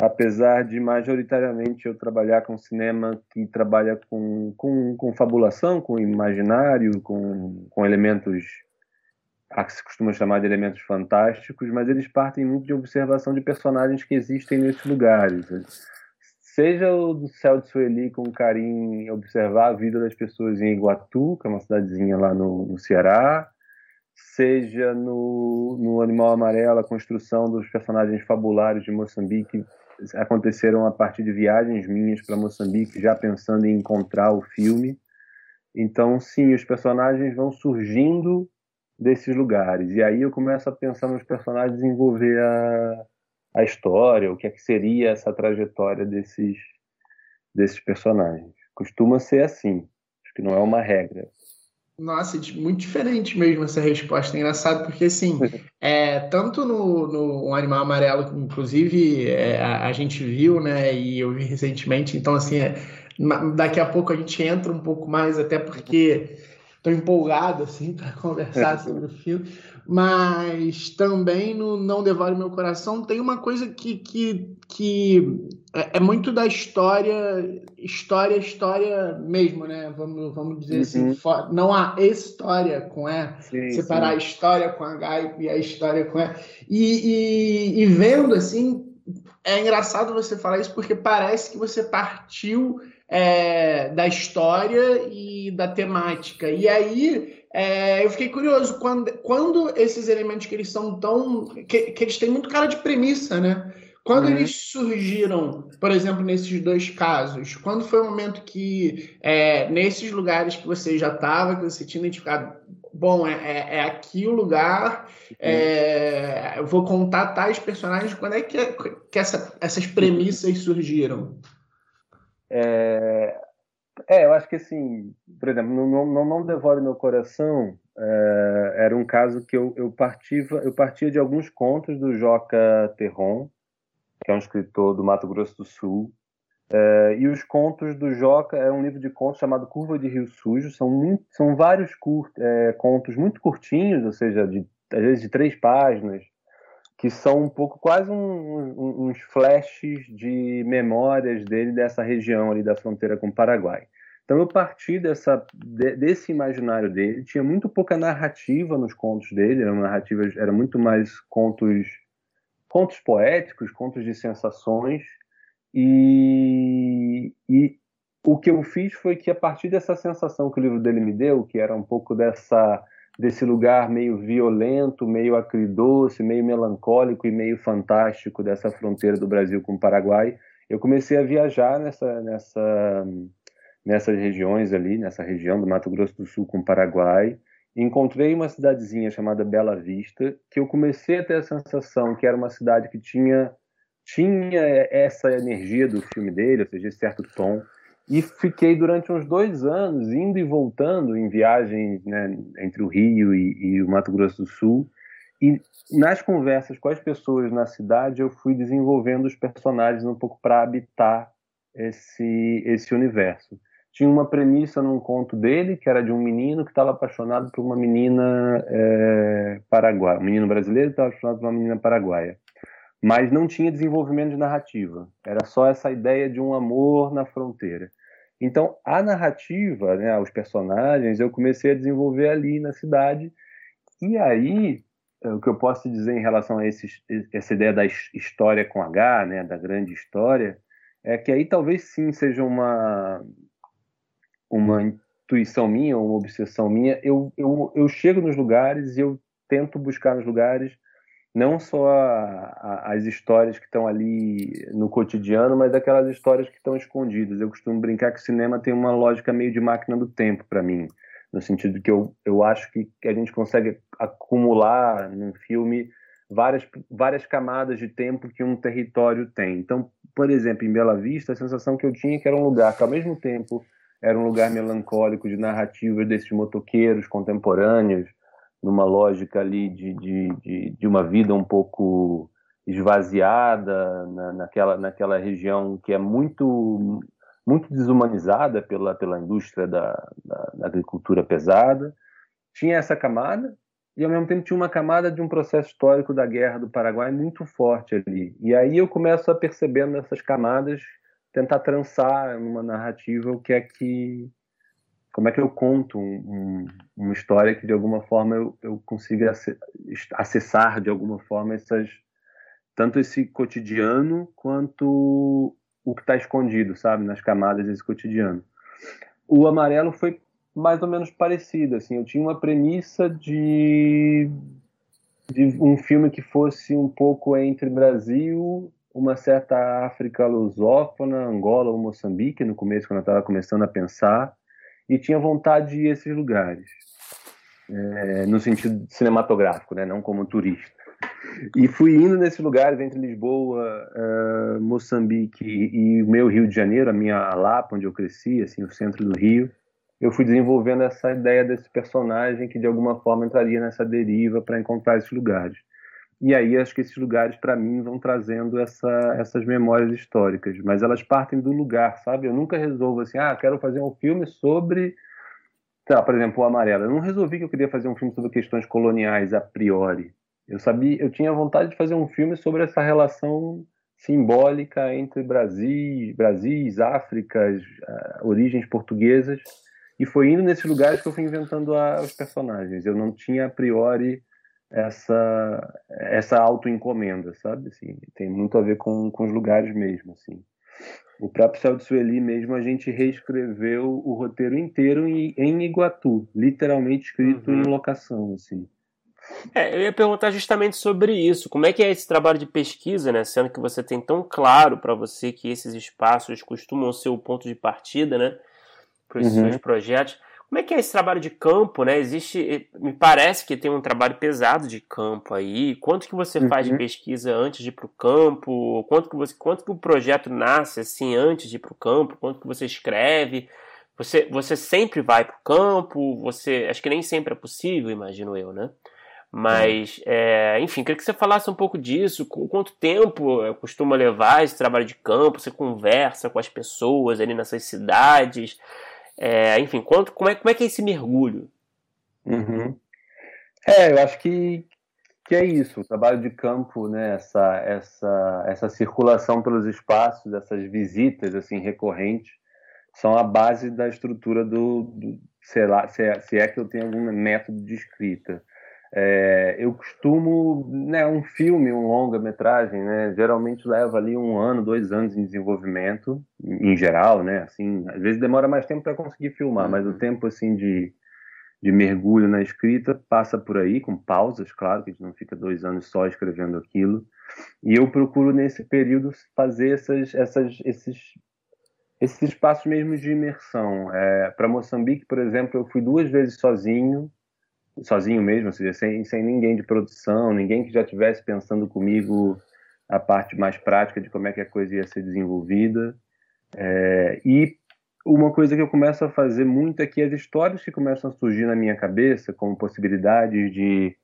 apesar de majoritariamente eu trabalhar com cinema que trabalha com, com, com fabulação, com imaginário, com, com elementos a que se costuma chamar de elementos fantásticos, mas eles partem muito de observação de personagens que existem nesses lugares. Seja o do céu de Sueli com carinho observar a vida das pessoas em Iguatu, que é uma cidadezinha lá no, no Ceará, seja no, no Animal Amarelo, a construção dos personagens fabulares de Moçambique aconteceram a partir de viagens minhas para Moçambique, já pensando em encontrar o filme. Então, sim, os personagens vão surgindo desses lugares. E aí eu começo a pensar nos personagens, desenvolver a, a história, o que é que seria essa trajetória desses, desses personagens. Costuma ser assim, acho que não é uma regra.
Nossa, muito diferente mesmo essa resposta. É engraçado porque, assim, é, tanto no, no Animal Amarelo, inclusive, é, a, a, gente viu, né, e eu vi recentemente, então, assim, é, daqui a pouco a gente entra um pouco mais, até porque estou empolgado assim para conversar sobre o filme, mas também no Não Devore Meu Coração tem uma coisa que, que, que é, é muito da história, história, história mesmo, né? Vamos, vamos dizer assim, uhum. assim, não há história com E, sim, separar sim. a história com H e a história com E. E, e, e vendo assim, é engraçado você falar isso porque parece que você partiu é, da história e da temática. E aí é, eu fiquei curioso quando, quando esses elementos que eles são tão. Que, que eles têm muito cara de premissa, né? Quando uhum. eles surgiram, por exemplo, nesses dois casos, quando foi o momento que, é, nesses lugares que você já estava, que você tinha identificado, bom, é, é, é aqui o lugar, é, eu vou contar tais personagens, quando é que, que essa, essas premissas surgiram?
É, eu acho que assim, por exemplo, não, não, não devore meu coração é, era um caso que eu, eu, partia, eu partia de alguns contos do Joca Terron, que é um escritor do Mato Grosso do Sul, é, e os contos do Joca é um livro de contos chamado Curva de Rio Sujo. São, muito, são vários é, contos muito curtinhos, ou seja, de, às vezes de três páginas, que são um pouco quase um, um, uns flashes de memórias dele dessa região ali da fronteira com o Paraguai. Então eu parti dessa, de, desse imaginário dele, tinha muito pouca narrativa nos contos dele, eram narrativas, era muito mais contos, contos poéticos, contos de sensações, e, e o que eu fiz foi que a partir dessa sensação que o livro dele me deu, que era um pouco dessa desse lugar meio violento, meio acridoce, meio melancólico e meio fantástico dessa fronteira do Brasil com o Paraguai, eu comecei a viajar nessa nessa nessas regiões ali, nessa região do Mato Grosso do Sul com o Paraguai. Encontrei uma cidadezinha chamada Bela Vista, que eu comecei a ter a sensação que era uma cidade que tinha tinha essa energia do filme dele, ou seja, esse certo tom. E fiquei durante uns dois anos indo e voltando em viagens né, entre o Rio e, e o Mato Grosso do Sul. E nas conversas com as pessoas na cidade, eu fui desenvolvendo os personagens um pouco para habitar esse, esse universo tinha uma premissa num conto dele, que era de um menino que estava apaixonado por uma menina é, paraguaia. Um menino brasileiro estava apaixonado por uma menina paraguaia. Mas não tinha desenvolvimento de narrativa. Era só essa ideia de um amor na fronteira. Então, a narrativa, né, os personagens, eu comecei a desenvolver ali na cidade. E aí, o que eu posso dizer em relação a esse, essa ideia da história com H, né, da grande história, é que aí talvez sim seja uma uma intuição minha, uma obsessão minha, eu, eu, eu chego nos lugares e eu tento buscar nos lugares não só a, a, as histórias que estão ali no cotidiano, mas aquelas histórias que estão escondidas. Eu costumo brincar que o cinema tem uma lógica meio de máquina do tempo para mim, no sentido que eu, eu acho que, que a gente consegue acumular num filme várias, várias camadas de tempo que um território tem. Então, por exemplo, em Bela Vista, a sensação que eu tinha é que era um lugar que, ao mesmo tempo, era um lugar melancólico de narrativas desses motoqueiros contemporâneos, numa lógica ali de, de, de, de uma vida um pouco esvaziada na, naquela, naquela região que é muito muito desumanizada pela, pela indústria da, da, da, agricultura pesada. Tinha essa camada e, ao mesmo tempo, tinha uma camada de um processo histórico da Guerra do Paraguai muito forte ali. E aí eu começo a perceber nessas camadas tentar trançar numa narrativa o que é que como é que eu conto um, um, uma história que de alguma forma eu, eu consiga acessar de alguma forma essas tanto esse cotidiano quanto o que está escondido, sabe, nas camadas desse cotidiano. O amarelo foi mais ou menos parecido, assim, eu tinha uma premissa de de um filme que fosse um pouco entre Brasil uma certa África lusófona, Angola ou Moçambique, no começo, quando eu estava começando a pensar, e tinha vontade de ir a esses lugares, é, no sentido cinematográfico, né, não como turista. E fui indo nesses lugares entre Lisboa, uh, Moçambique e o meu Rio de Janeiro, a minha Lapa, onde eu cresci, assim, o centro do Rio. Eu fui desenvolvendo essa ideia desse personagem que de alguma forma entraria nessa deriva para encontrar esses lugares. E aí acho que esses lugares, para mim, vão trazendo essa, essas memórias históricas. Mas elas partem do lugar, sabe? Eu nunca resolvo assim, ah, quero fazer um filme sobre. Lá, por exemplo, o Amarelo. Eu não resolvi que eu queria fazer um filme sobre questões coloniais a priori. Eu sabia, eu tinha vontade de fazer um filme sobre essa relação simbólica entre Brasil, Brasis, Áfricas, uh, origens portuguesas. E foi indo nesses lugares que eu fui inventando a, os personagens. Eu não tinha a priori essa essa autoencomenda, sabe? Assim, tem muito a ver com, com os lugares mesmo, assim. O próprio Céu de Sueli mesmo, a gente reescreveu o roteiro inteiro em, em Iguatu, literalmente escrito uhum. em locação, assim.
É, eu ia perguntar justamente sobre isso. Como é que é esse trabalho de pesquisa, né? Sendo que você tem tão claro para você que esses espaços costumam ser o ponto de partida, né? Para os uhum. seus projetos. Como é que é esse trabalho de campo, né? Existe, me parece que tem um trabalho pesado de campo aí. Quanto que você uhum. faz de uhum. pesquisa antes de ir para o campo? Quanto que você, quanto que o projeto nasce assim antes de ir para o campo? Quanto que você escreve? Você, você sempre vai para o campo? Você, acho que nem sempre é possível, imagino eu, né? Mas, é, enfim, queria que você falasse um pouco disso. Quanto tempo costuma levar esse trabalho de campo? Você conversa com as pessoas ali nessas cidades? É, enfim, quanto, como, é, como é que é esse mergulho?
Uhum. É, eu acho que, que é isso, o trabalho de campo, né? Essa, essa, essa circulação pelos espaços, essas visitas assim recorrentes, são a base da estrutura do, do sei lá, se é, se é que eu tenho algum método de escrita. É, eu costumo, né, um filme, um longa-metragem, né, geralmente leva ali um ano, dois anos em desenvolvimento, em geral, né, assim, às vezes demora mais tempo para conseguir filmar, mas o uhum. tempo, assim, de, de mergulho na escrita passa por aí, com pausas, claro, que a gente não fica dois anos só escrevendo aquilo, e eu procuro nesse período fazer essas, essas, esses, esses espaços mesmo de imersão. É, para Moçambique, por exemplo, eu fui duas vezes sozinho, sozinho mesmo, ou seja, sem, sem ninguém de produção, ninguém que já estivesse pensando comigo a parte mais prática de como é que a coisa ia ser desenvolvida. É, e uma coisa que eu começo a fazer muito é que as histórias que começam a surgir na minha cabeça, como possibilidades de,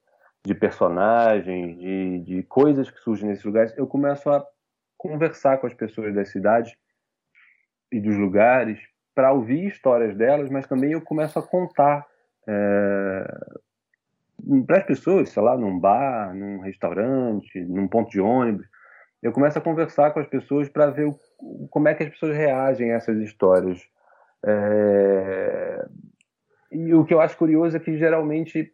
de personagens, de, de coisas que surgem nesses lugares, eu começo a conversar com as pessoas das cidades e dos lugares para ouvir histórias delas, mas também eu começo a contar é, para as pessoas, sei lá, num bar, num restaurante, num ponto de ônibus. Eu começo a conversar com as pessoas para ver o, como é que as pessoas reagem a essas histórias. É, e o que eu acho curioso é que geralmente,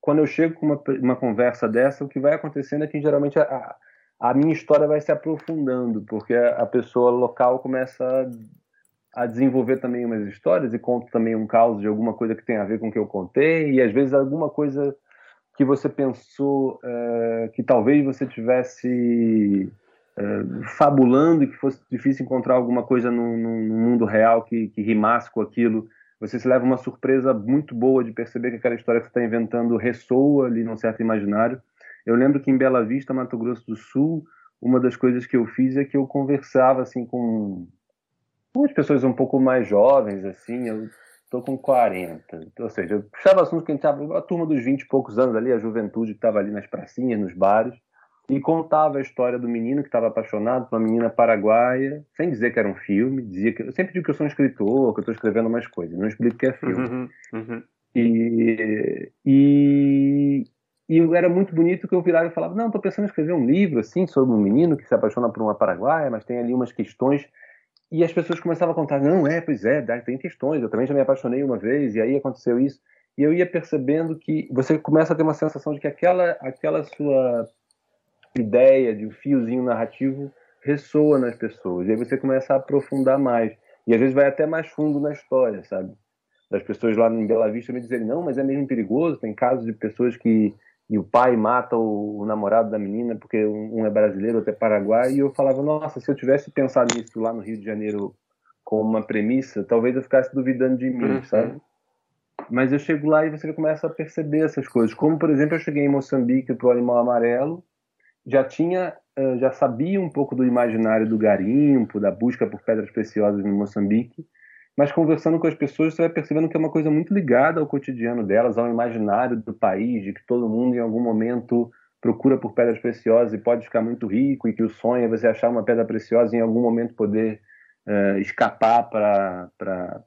quando eu chego com uma, uma conversa dessa, o que vai acontecendo é que geralmente a, a minha história vai se aprofundando, porque a, a pessoa local começa a desenvolver também umas histórias e conto também um caos de alguma coisa que tem a ver com o que eu contei e às vezes alguma coisa que você pensou uh, que talvez você tivesse uh, fabulando e que fosse difícil encontrar alguma coisa no, no, no, mundo real que, que rimasse com aquilo. Você se leva uma surpresa muito boa de perceber que aquela história que você está inventando ressoa ali num certo imaginário. Eu lembro que em Bela Vista, Mato Grosso do Sul, uma das coisas que eu fiz é que eu conversava assim com umas pessoas um pouco mais jovens, assim, eu tô com 40. Ou seja, eu puxava assuntos que a gente tava, a turma dos 20 e poucos anos ali, a juventude que estava ali nas pracinhas, nos bares, e contava a história do menino que estava apaixonado por uma menina paraguaia, sem dizer que era um filme, dizia que eu sempre digo que eu sou um escritor, que eu estou escrevendo umas coisas, não explico que é filme. Uhum, uhum. E, e, e era muito bonito que eu virava e falava, não, estou pensando em escrever um livro assim sobre um menino que se apaixona por uma paraguaia, mas tem ali umas questões e as pessoas começavam a contar, não, é, pois é, tem questões, eu também já me apaixonei uma vez, e aí aconteceu isso. E eu ia percebendo que você começa a ter uma sensação de que aquela, aquela sua ideia de um fiozinho narrativo ressoa nas pessoas. E aí você começa a aprofundar mais. E às vezes vai até mais fundo na história, sabe? Das pessoas lá em Bela Vista me dizerem, não, mas é mesmo perigoso. Tem casos de pessoas que e o pai mata o, o, namorado da menina porque um, é brasileiro, outro é paraguai, e eu falava, nossa, se eu tivesse pensado nisso lá no Rio de Janeiro com uma premissa, talvez eu ficasse duvidando de mim, uhum. sabe? Mas eu chego lá e você começa a perceber essas coisas. Como, por exemplo, eu cheguei em Moçambique para o Animal Amarelo, já tinha, eh, já sabia um pouco do imaginário do garimpo, da busca por pedras preciosas em Moçambique, mas conversando com as pessoas você vai percebendo que é uma coisa muito ligada ao cotidiano delas, ao imaginário do país, de que todo mundo em algum momento procura por pedras preciosas e pode ficar muito rico e que o sonho é você achar uma pedra preciosa e em algum momento poder uh, escapar para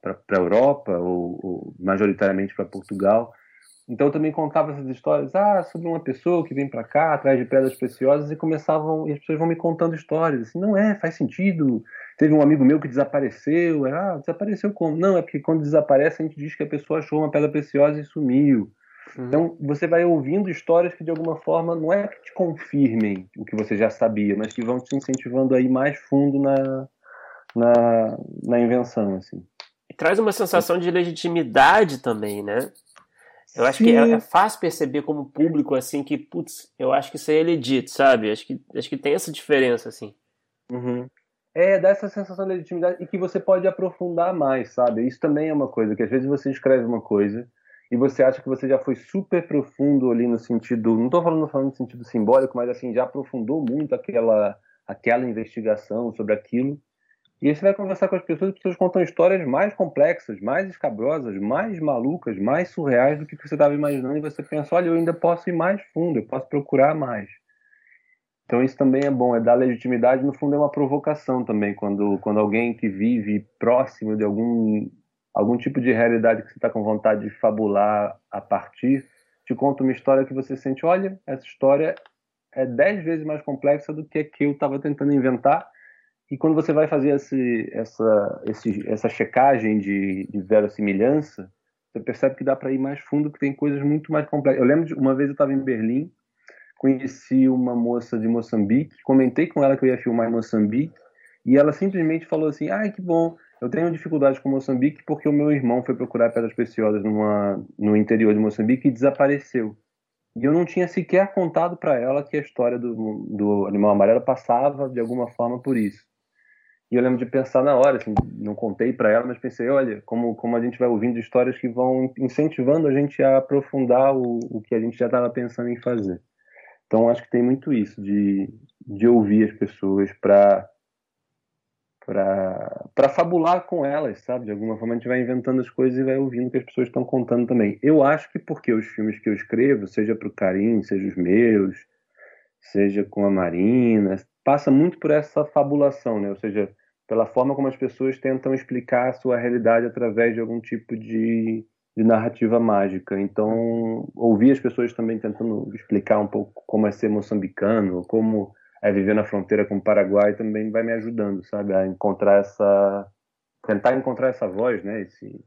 a Europa ou, ou majoritariamente para Portugal. Então eu também contava essas histórias ah, sobre uma pessoa que vem para cá atrás de pedras preciosas e começavam e as pessoas vão me contando histórias assim, não é, faz sentido. Teve um amigo meu que desapareceu, ah, desapareceu como? Não, é porque quando desaparece a gente diz que a pessoa achou uma pedra preciosa e sumiu. Uhum. Então você vai ouvindo histórias que de alguma forma não é que te confirmem o que você já sabia, mas que vão te incentivando a ir mais fundo na, na, na invenção, assim.
E traz uma sensação de legitimidade também, né? Eu acho Sim. que é, é, fácil perceber como público, assim, que, putz, eu acho que isso aí é legit, sabe? Acho que, acho que tem essa diferença, assim.
Uhum. É, dá essa sensação de legitimidade e que você pode aprofundar mais, sabe? Isso também é uma coisa, que às vezes você escreve uma coisa e você acha que você já foi super profundo ali no sentido, não estou falando, falando no sentido simbólico, mas assim, já aprofundou muito aquela, aquela investigação sobre aquilo e aí você vai conversar com as pessoas, as pessoas contam histórias mais complexas, mais escabrosas, mais malucas, mais surreais do que você estava imaginando, e você pensa, olha, eu ainda posso ir mais fundo, eu posso procurar mais. Então isso também é bom, é dar legitimidade, no fundo é uma provocação também, quando, quando alguém que vive próximo de algum, algum tipo de realidade que você está com vontade de fabular a partir, te conta uma história que você sente, olha, essa história é dez vezes mais complexa do que a que eu estava tentando inventar. E quando você vai fazer esse, essa, esse, essa checagem de, de verossimilhança, você percebe que dá para ir mais fundo, que tem coisas muito mais complexas. Eu lembro de uma vez eu estava em Berlim, conheci uma moça de Moçambique, comentei com ela que eu ia filmar em Moçambique, e ela simplesmente falou assim: ai, que bom, eu tenho dificuldade com Moçambique porque o meu irmão foi procurar pedras preciosas numa, no interior de Moçambique e desapareceu. E eu não tinha sequer contado para ela que a história do, do animal amarelo passava de alguma forma por isso. E eu lembro de pensar na hora, assim, não contei para ela, mas pensei, olha, como, como a gente vai ouvindo histórias que vão incentivando a gente a aprofundar o, o que a gente já estava pensando em fazer. Então, acho que tem muito isso, de, de ouvir as pessoas para para fabular com elas, sabe? De alguma forma a gente vai inventando as coisas e vai ouvindo o que as pessoas estão contando também. Eu acho que porque os filmes que eu escrevo, seja para o Karim, seja os meus, seja com a Marina, passa muito por essa fabulação, né? Ou seja, pela forma como as pessoas tentam explicar a sua realidade através de algum tipo de, de narrativa mágica. Então, ouvir as pessoas também tentando explicar um pouco como é ser moçambicano, como é viver na fronteira com o Paraguai também vai me ajudando, sabe, a encontrar essa tentar encontrar essa voz, né, esse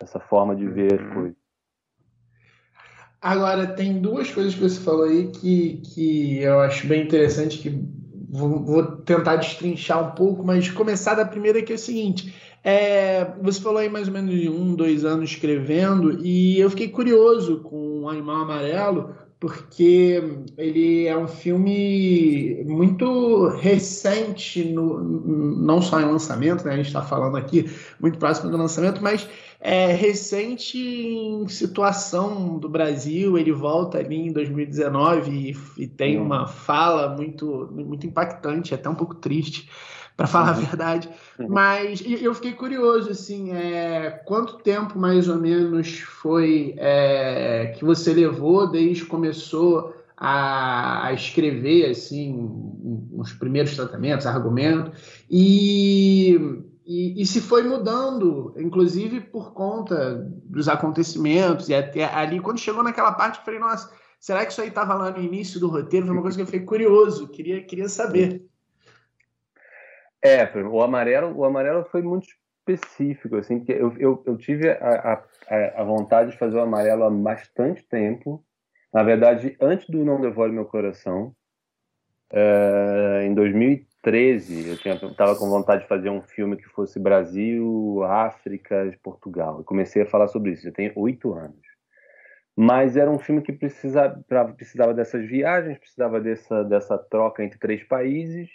essa forma de ver as uhum. coisas.
Agora, tem duas coisas que você falou aí que, que eu acho bem interessante que vou, vou, tentar destrinchar um pouco, mas começar da primeira que é o seguinte. É, você falou aí mais ou menos de um, dois anos escrevendo, e eu fiquei curioso com o Animal Amarelo, porque ele é um filme muito recente, no, não só em lançamento, né? a gente está falando aqui muito próximo do lançamento, mas é recente em situação do Brasil. Ele volta ali em 2019 e, e tem uhum. uma fala muito, muito impactante, até um pouco triste para falar uhum. a verdade. Uhum. Mas eu fiquei curioso, assim, é, quanto tempo mais ou menos foi é, que você levou desde que começou a, a, escrever, assim, os primeiros tratamentos, argumentos, e, e, e, se foi mudando, inclusive por conta dos acontecimentos, e até ali, quando chegou naquela parte, eu falei, nossa, será que isso aí estava lá no início do roteiro? Foi uma coisa que eu fiquei curioso, queria, queria saber.
É, o amarelo, o amarelo foi muito específico, assim, porque eu, eu, eu tive a, a, a, vontade de fazer o amarelo há bastante tempo. Na verdade, antes do Não Devore Meu Coração, é, em 2013, eu estava com vontade de fazer um filme que fosse Brasil, África, Portugal. Eu comecei a falar sobre isso, já tem oito anos. Mas era um filme que precisava, precisava dessas viagens, precisava dessa, dessa troca entre três países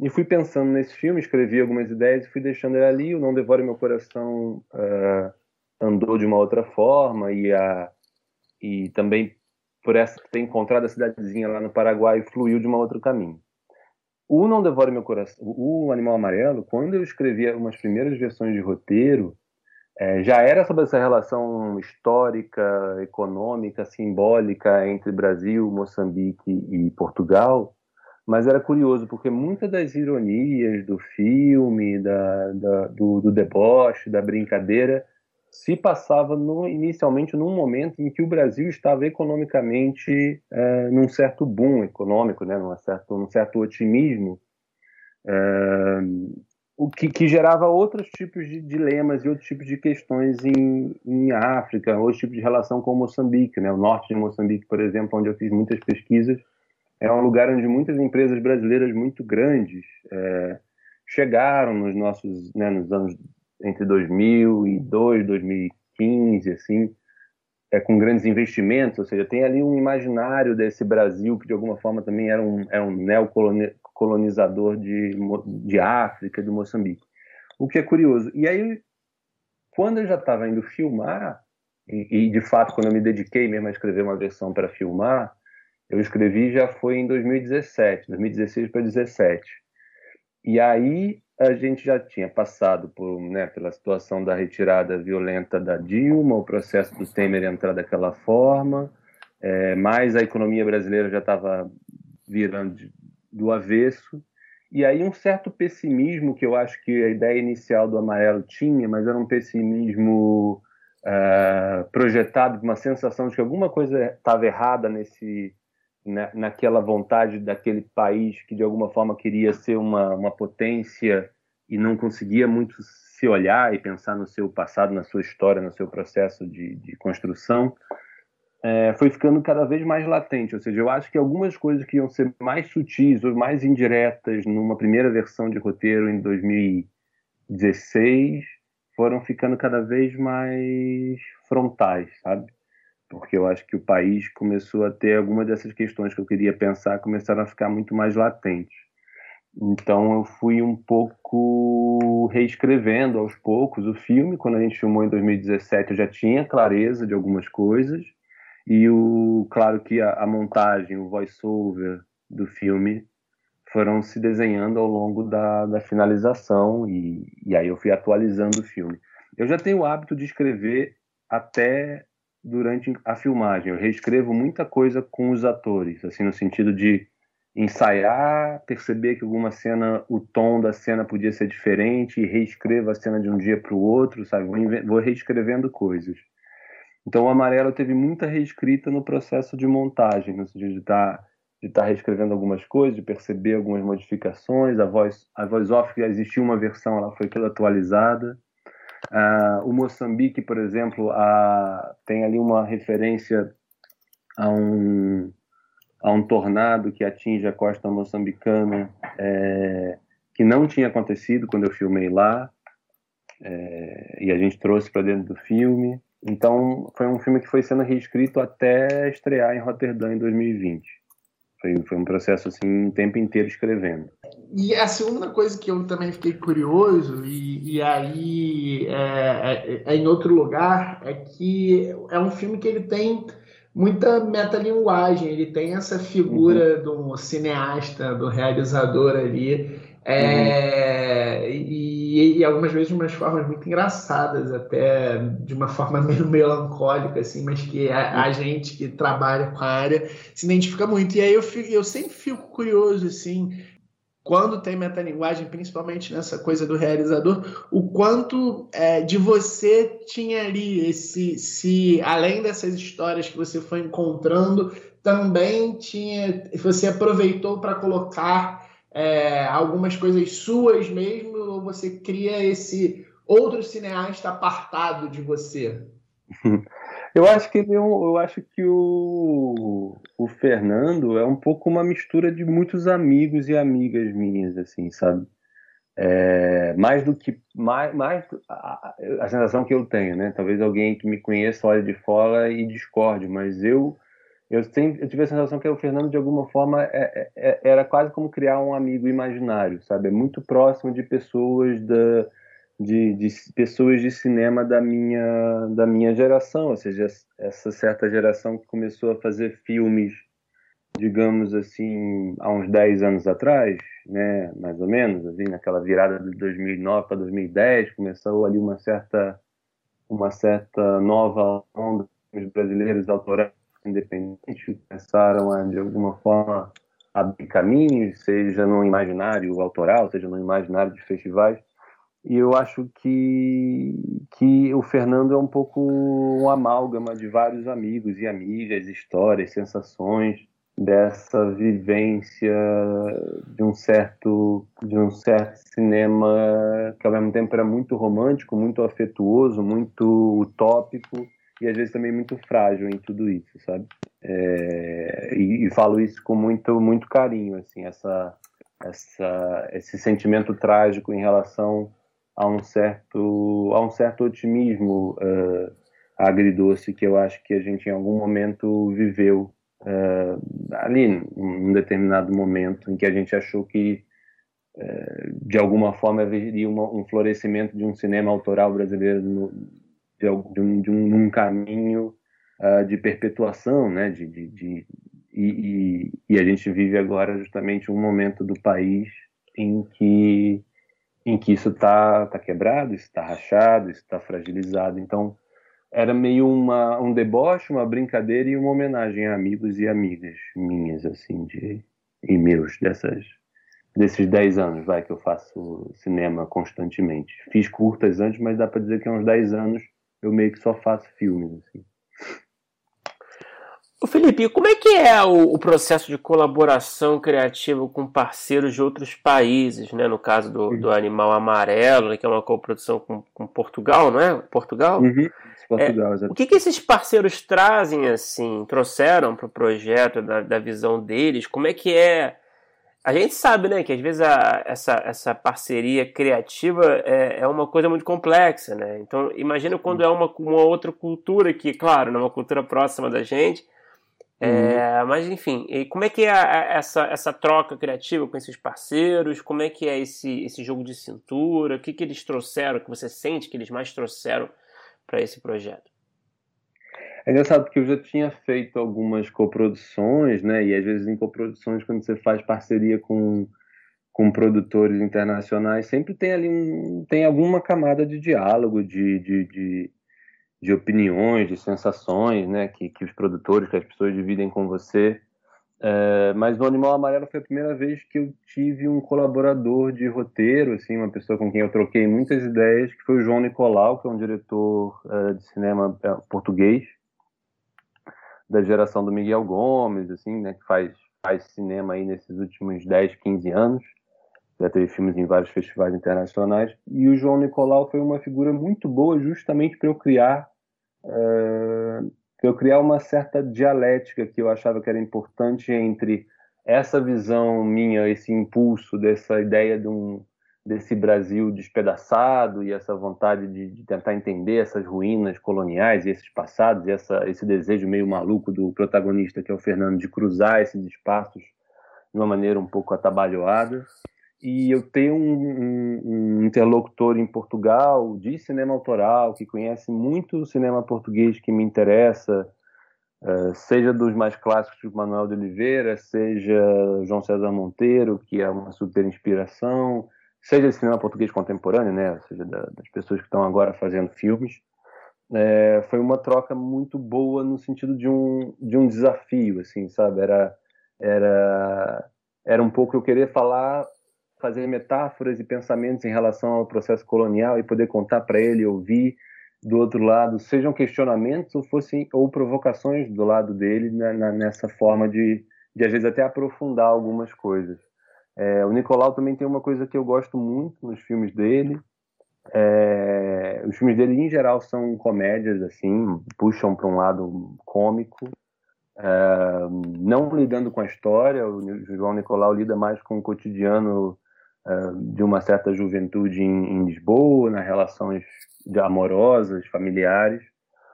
e fui pensando nesse filme, escrevi algumas ideias e fui deixando ele ali. O Não Devore Meu Coração uh, andou de uma outra forma e, a, e também por essa ter encontrado a cidadezinha lá no Paraguai fluiu de um outro caminho. O Não Devore Meu Coração, o Animal Amarelo, quando eu escrevi umas primeiras versões de roteiro, é, já era sobre essa relação histórica, econômica, simbólica entre Brasil, Moçambique e Portugal, mas era curioso porque muitas das ironias do filme, da, da do, do, deboche, da brincadeira, se passava no, inicialmente num momento em que o Brasil estava economicamente é, num certo boom econômico, né, num, certo, num certo otimismo, é, o que, que, gerava outros tipos de dilemas e outros tipos de questões em, em África, outros tipos de relação com Moçambique, né, o norte de Moçambique, por exemplo, onde eu fiz muitas pesquisas, é um lugar onde muitas empresas brasileiras muito grandes é, chegaram nos nossos, né, nos anos entre 2002 2015, assim, é, com grandes investimentos, ou seja, tem ali um imaginário desse Brasil que de alguma forma também era um, era um neocolonizador de, de África, de Moçambique. O que é curioso. E aí, quando eu já estava indo filmar, e, e, de fato quando eu me dediquei mesmo a escrever uma versão para filmar, eu escrevi já foi em 2017, 2016 para 2017. E aí a gente já tinha passado por, né, pela situação da retirada violenta da Dilma, o processo do Temer entrar daquela forma, é, mas a economia brasileira já estava virando do avesso. E aí um certo pessimismo que eu acho que a ideia inicial do Amarelo tinha, mas era um pessimismo uh, projetado uma sensação de que alguma coisa estava errada nesse na, naquela vontade daquele país que de alguma forma queria ser uma, uma potência e não conseguia muito se olhar e pensar no seu passado, na sua história, no seu processo de, de construção, é, foi ficando cada vez mais latente. Ou seja, eu acho que algumas coisas que iam ser mais sutis ou mais indiretas numa primeira versão de roteiro em 2016 foram ficando cada vez mais frontais, sabe? Porque eu acho que o país começou a ter algumas dessas questões que eu queria pensar começaram a ficar muito mais latentes. Então eu fui um pouco reescrevendo aos poucos o filme. Quando a gente filmou em 2017, eu já tinha clareza de algumas coisas. E o claro que a, a montagem, o voice-over do filme foram se desenhando ao longo da, da finalização e, e aí eu fui atualizando o filme. Eu já tenho o hábito de escrever até durante a filmagem. Eu reescrevo muita coisa com os atores, assim no sentido de ensaiar, perceber que alguma cena, o tom da cena podia ser diferente e reescrevo a cena de um dia para o outro, sabe? Vou, vou reescrevendo coisas. Então o Amarelo teve muita reescrita no processo de montagem, no sentido de estar tá de tá reescrevendo algumas coisas, de perceber algumas modificações. A voz, a voz off já existia uma versão, ela foi toda atualizada. Uh, o Moçambique, por exemplo, uh, tem ali uma referência a um, a um tornado que atinge a costa moçambicana, é, que não tinha acontecido quando eu filmei lá, é, e a gente trouxe para dentro do filme. Então, foi um filme que foi sendo reescrito até estrear em Roterdã em 2020. Foi, foi um processo assim, o tempo inteiro escrevendo.
E a segunda coisa que eu também fiquei curioso, e, e aí é, é, é, em outro lugar, é que é um filme que ele tem muita metalinguagem, ele tem essa figura uhum. do cineasta, do realizador ali, é, uhum. e, e, algumas vezes de umas formas muito engraçadas, até de uma forma meio melancólica, assim, mas que a, a gente que trabalha com a área se identifica muito. E aí eu, fico, eu sempre fico curioso, assim, quando tem metalinguagem, principalmente nessa coisa do realizador, o quanto é, de você tinha ali esse, se além dessas histórias que você foi encontrando, também tinha, você aproveitou para colocar é, algumas coisas suas mesmo, ou você cria esse outro cineasta apartado de você?
Eu acho que ele, é eu acho que o, o Fernando é um pouco uma mistura de muitos amigos e amigas minhas, assim, sabe? É, mais do que mais, mais a, a, sensação que eu tenho, né? Talvez alguém que me conheça olhe de fora e discorde, mas eu eu, sempre, eu tive a sensação que o Fernando, de alguma forma, é, é, é, era quase como criar um amigo imaginário, sabe? É muito próximo de pessoas da, de, de, pessoas de cinema da minha, da minha geração, ou seja, essa certa geração que começou a fazer filmes, digamos assim, há uns 10 anos atrás, né, mais ou menos, assim, naquela virada de 2009 para 2010, começou ali uma certa, uma certa nova onda dos brasileiros autorais independentes começaram a, de alguma forma, abrir caminhos, seja no imaginário autoral, seja no imaginário de festivais. E eu acho que, que o Fernando é um pouco um amálgama de vários amigos e amigas, histórias, sensações dessa vivência de um certo de um certo cinema que ao mesmo tempo era muito romântico, muito afetuoso, muito utópico e às vezes também muito frágil em tudo isso, sabe? É, e, e, falo isso com muito muito carinho, assim, essa essa esse sentimento trágico em relação a um certo a um certo otimismo uh, agridoce que eu acho que a gente em algum momento viveu uh, ali num determinado momento em que a gente achou que uh, de alguma forma haveria uma, um florescimento de um cinema autoral brasileiro no, de, de, um, de um, um caminho uh, de perpetuação, né? De, de, de e, e, e, a gente vive agora justamente um momento do país em que em que isso está tá quebrado, isso está rachado, isso está fragilizado. Então era meio uma, um deboche, uma brincadeira e uma homenagem a amigos e amigas minhas, assim, de, e meus, dessas, desses 10 anos, vai, que eu faço cinema constantemente. Fiz curtas antes, mas dá para dizer que há uns 10 anos eu meio que só faço filmes, assim.
O Felipe, como é que é o, o, processo de colaboração criativa com parceiros de outros países, né? No caso do, uhum. do Animal Amarelo, né? que é uma coprodução com, com Portugal, não é? Portugal?
Uhum. Portugal,
é, o que, que esses parceiros trazem, assim, trouxeram para o projeto, da, da visão deles? Como é que é a gente sabe, né, que às vezes a, essa, essa parceria criativa é, é uma coisa muito complexa, né? Então, imagina quando é uma, uma outra cultura que, claro, não é uma cultura próxima da gente, é, uhum. mas enfim, e como é que é essa, essa troca criativa com esses parceiros? Como é que é esse, esse jogo de cintura? O que, que eles trouxeram, que você sente que eles mais trouxeram para esse projeto?
É engraçado porque eu já tinha feito algumas coproduções, né? E às vezes em coproduções, quando você faz parceria com, com produtores internacionais, sempre tem ali um, tem alguma camada de diálogo, de, de, de, de opiniões, de sensações, né? Que, que os produtores, que as pessoas dividem com você. É, mas no Animal Amarelo foi a primeira vez que eu tive um colaborador de roteiro, assim, uma pessoa com quem eu troquei muitas ideias, que foi o João Nicolau, que é um diretor é, de cinema é, português, da geração do Miguel Gomes, assim, né, que faz, faz cinema aí nesses últimos 10, 15 anos. Já teve filmes em vários festivais internacionais. E o João Nicolau foi uma figura muito boa justamente para eu criar uh, eu criar uma certa dialética que eu achava que era importante entre essa visão minha, esse impulso dessa ideia de um, desse Brasil despedaçado e essa vontade de, de, tentar entender essas ruínas coloniais e esses passados e essa, esse desejo meio maluco do protagonista que é o Fernando de cruzar esses espaços de uma maneira um pouco atabalhoada e eu tenho um, um, um interlocutor em Portugal de cinema autoral que conhece muito o cinema português que me interessa Uh, seja dos mais clássicos de Manuel de Oliveira, seja João César Monteiro, que é uma super inspiração, seja de cinema português contemporâneo, né, seja, da, das pessoas que estão agora fazendo filmes, é, foi uma troca muito boa no sentido de um, de um desafio, assim, sabe? Era, era, era um pouco eu querer falar, fazer metáforas e pensamentos em relação ao processo colonial e poder contar para ele, ouvir do outro lado, sejam questionamentos ou fossem ou provocações do lado dele na, na, nessa forma de, de às vezes até aprofundar algumas coisas. É, o Nicolau também tem uma coisa que eu gosto muito nos filmes dele. É, os filmes dele, em geral, são comédias, assim, puxam para um lado cômico, é, não lidando com a história. O João Nicolau lida mais com o cotidiano de uma certa juventude em, em Lisboa, nas relações amorosas, familiares,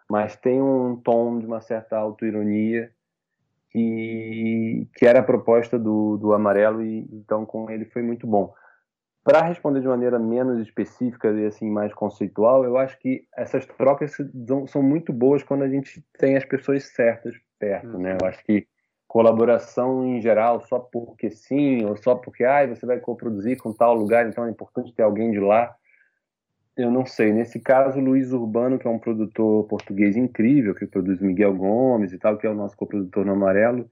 mas tem um tom de uma certa autoironia que, que era a proposta do, do Amarelo e então com ele foi muito bom. Para responder de maneira menos específica e assim mais conceitual, eu acho que essas trocas são muito boas quando a gente tem as pessoas certas perto, né? Eu acho que colaboração em geral só porque sim ou só porque ah, você vai coproduzir com tal lugar, então é importante ter alguém de lá. Eu não sei. Nesse caso, Luiz Urbano, que é um produtor português incrível, que produz Miguel Gomes e tal, que é o nosso coprodutor no Amarelo,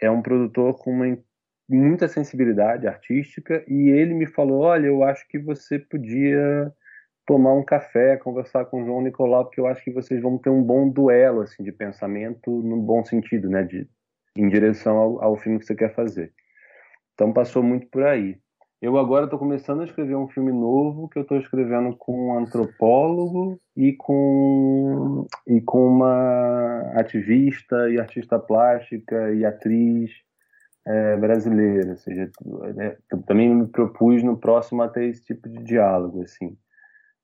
é um produtor com uma, muita sensibilidade artística e ele me falou: Olha, eu acho que você podia tomar um café, conversar com o João Nicolau, porque eu acho que vocês vão ter um bom duelo assim, de pensamento, no bom sentido, né? De, em direção ao, ao filme que você quer fazer. Então passou muito por aí. Eu agora estou começando a escrever um filme novo que eu estou escrevendo com um antropólogo e com, e com uma ativista e artista plástica e atriz é, brasileira. Ou seja, é, eu também me propus no próximo a ter esse tipo de diálogo. assim.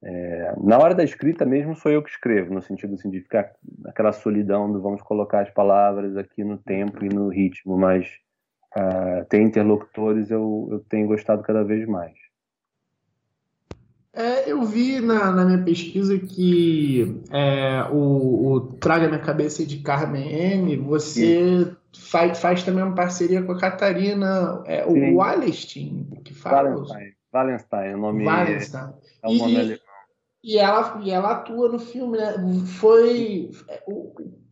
É, na hora da escrita mesmo sou eu que escrevo, no sentido assim, de ficar aquela solidão do vamos colocar as palavras aqui no tempo e no ritmo, mas uh, ter interlocutores eu, eu tenho gostado cada vez mais.
É, eu vi na, na, minha pesquisa que é, o, o, Traga Minha Cabeça de Carmen M, você faz, faz, também uma parceria com a Catarina, é, o Wallenstein, que fala.
Wallenstein, Wallenstein, o nome
Wallenstein.
é, é o nome e.
E ela, e ela atua no filme, né? Foi.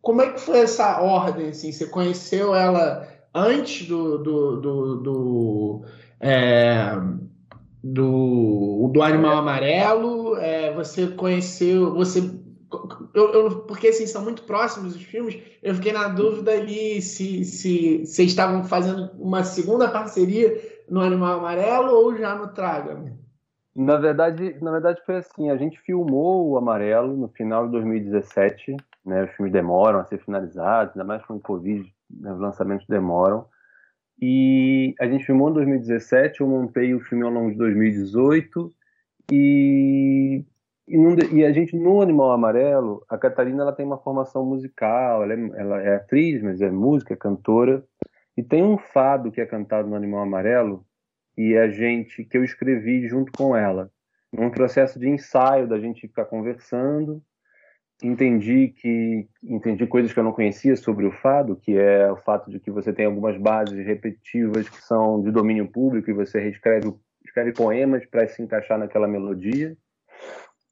Como é que foi essa ordem? Assim? Você conheceu ela antes do, do, do, do, é, do, do Animal Amarelo, é, você conheceu, você eu, eu, porque assim, são muito próximos os filmes, eu fiquei na dúvida ali se, se, se estavam fazendo uma segunda parceria no Animal Amarelo ou já no Traga.
Na verdade, na verdade foi assim, a gente filmou o Amarelo no final de 2017, né, os filmes demoram a ser finalizados, ainda mais com o Covid, né, os lançamentos demoram, e a gente filmou em 2017, eu montei o filme ao longo de 2018, e e, e, a gente, no Animal Amarelo, a Catarina ela tem uma formação musical, ela é, ela é, atriz, mas é música, é cantora. E tem um fado que é cantado no Animal Amarelo, e a gente, que eu escrevi junto com ela. Num processo de ensaio, da gente ficar conversando, entendi que entendi coisas que eu não conhecia sobre o fado, que é o fato de que você tem algumas bases repetitivas que são de domínio público e você reescreve escreve poemas para se encaixar naquela melodia.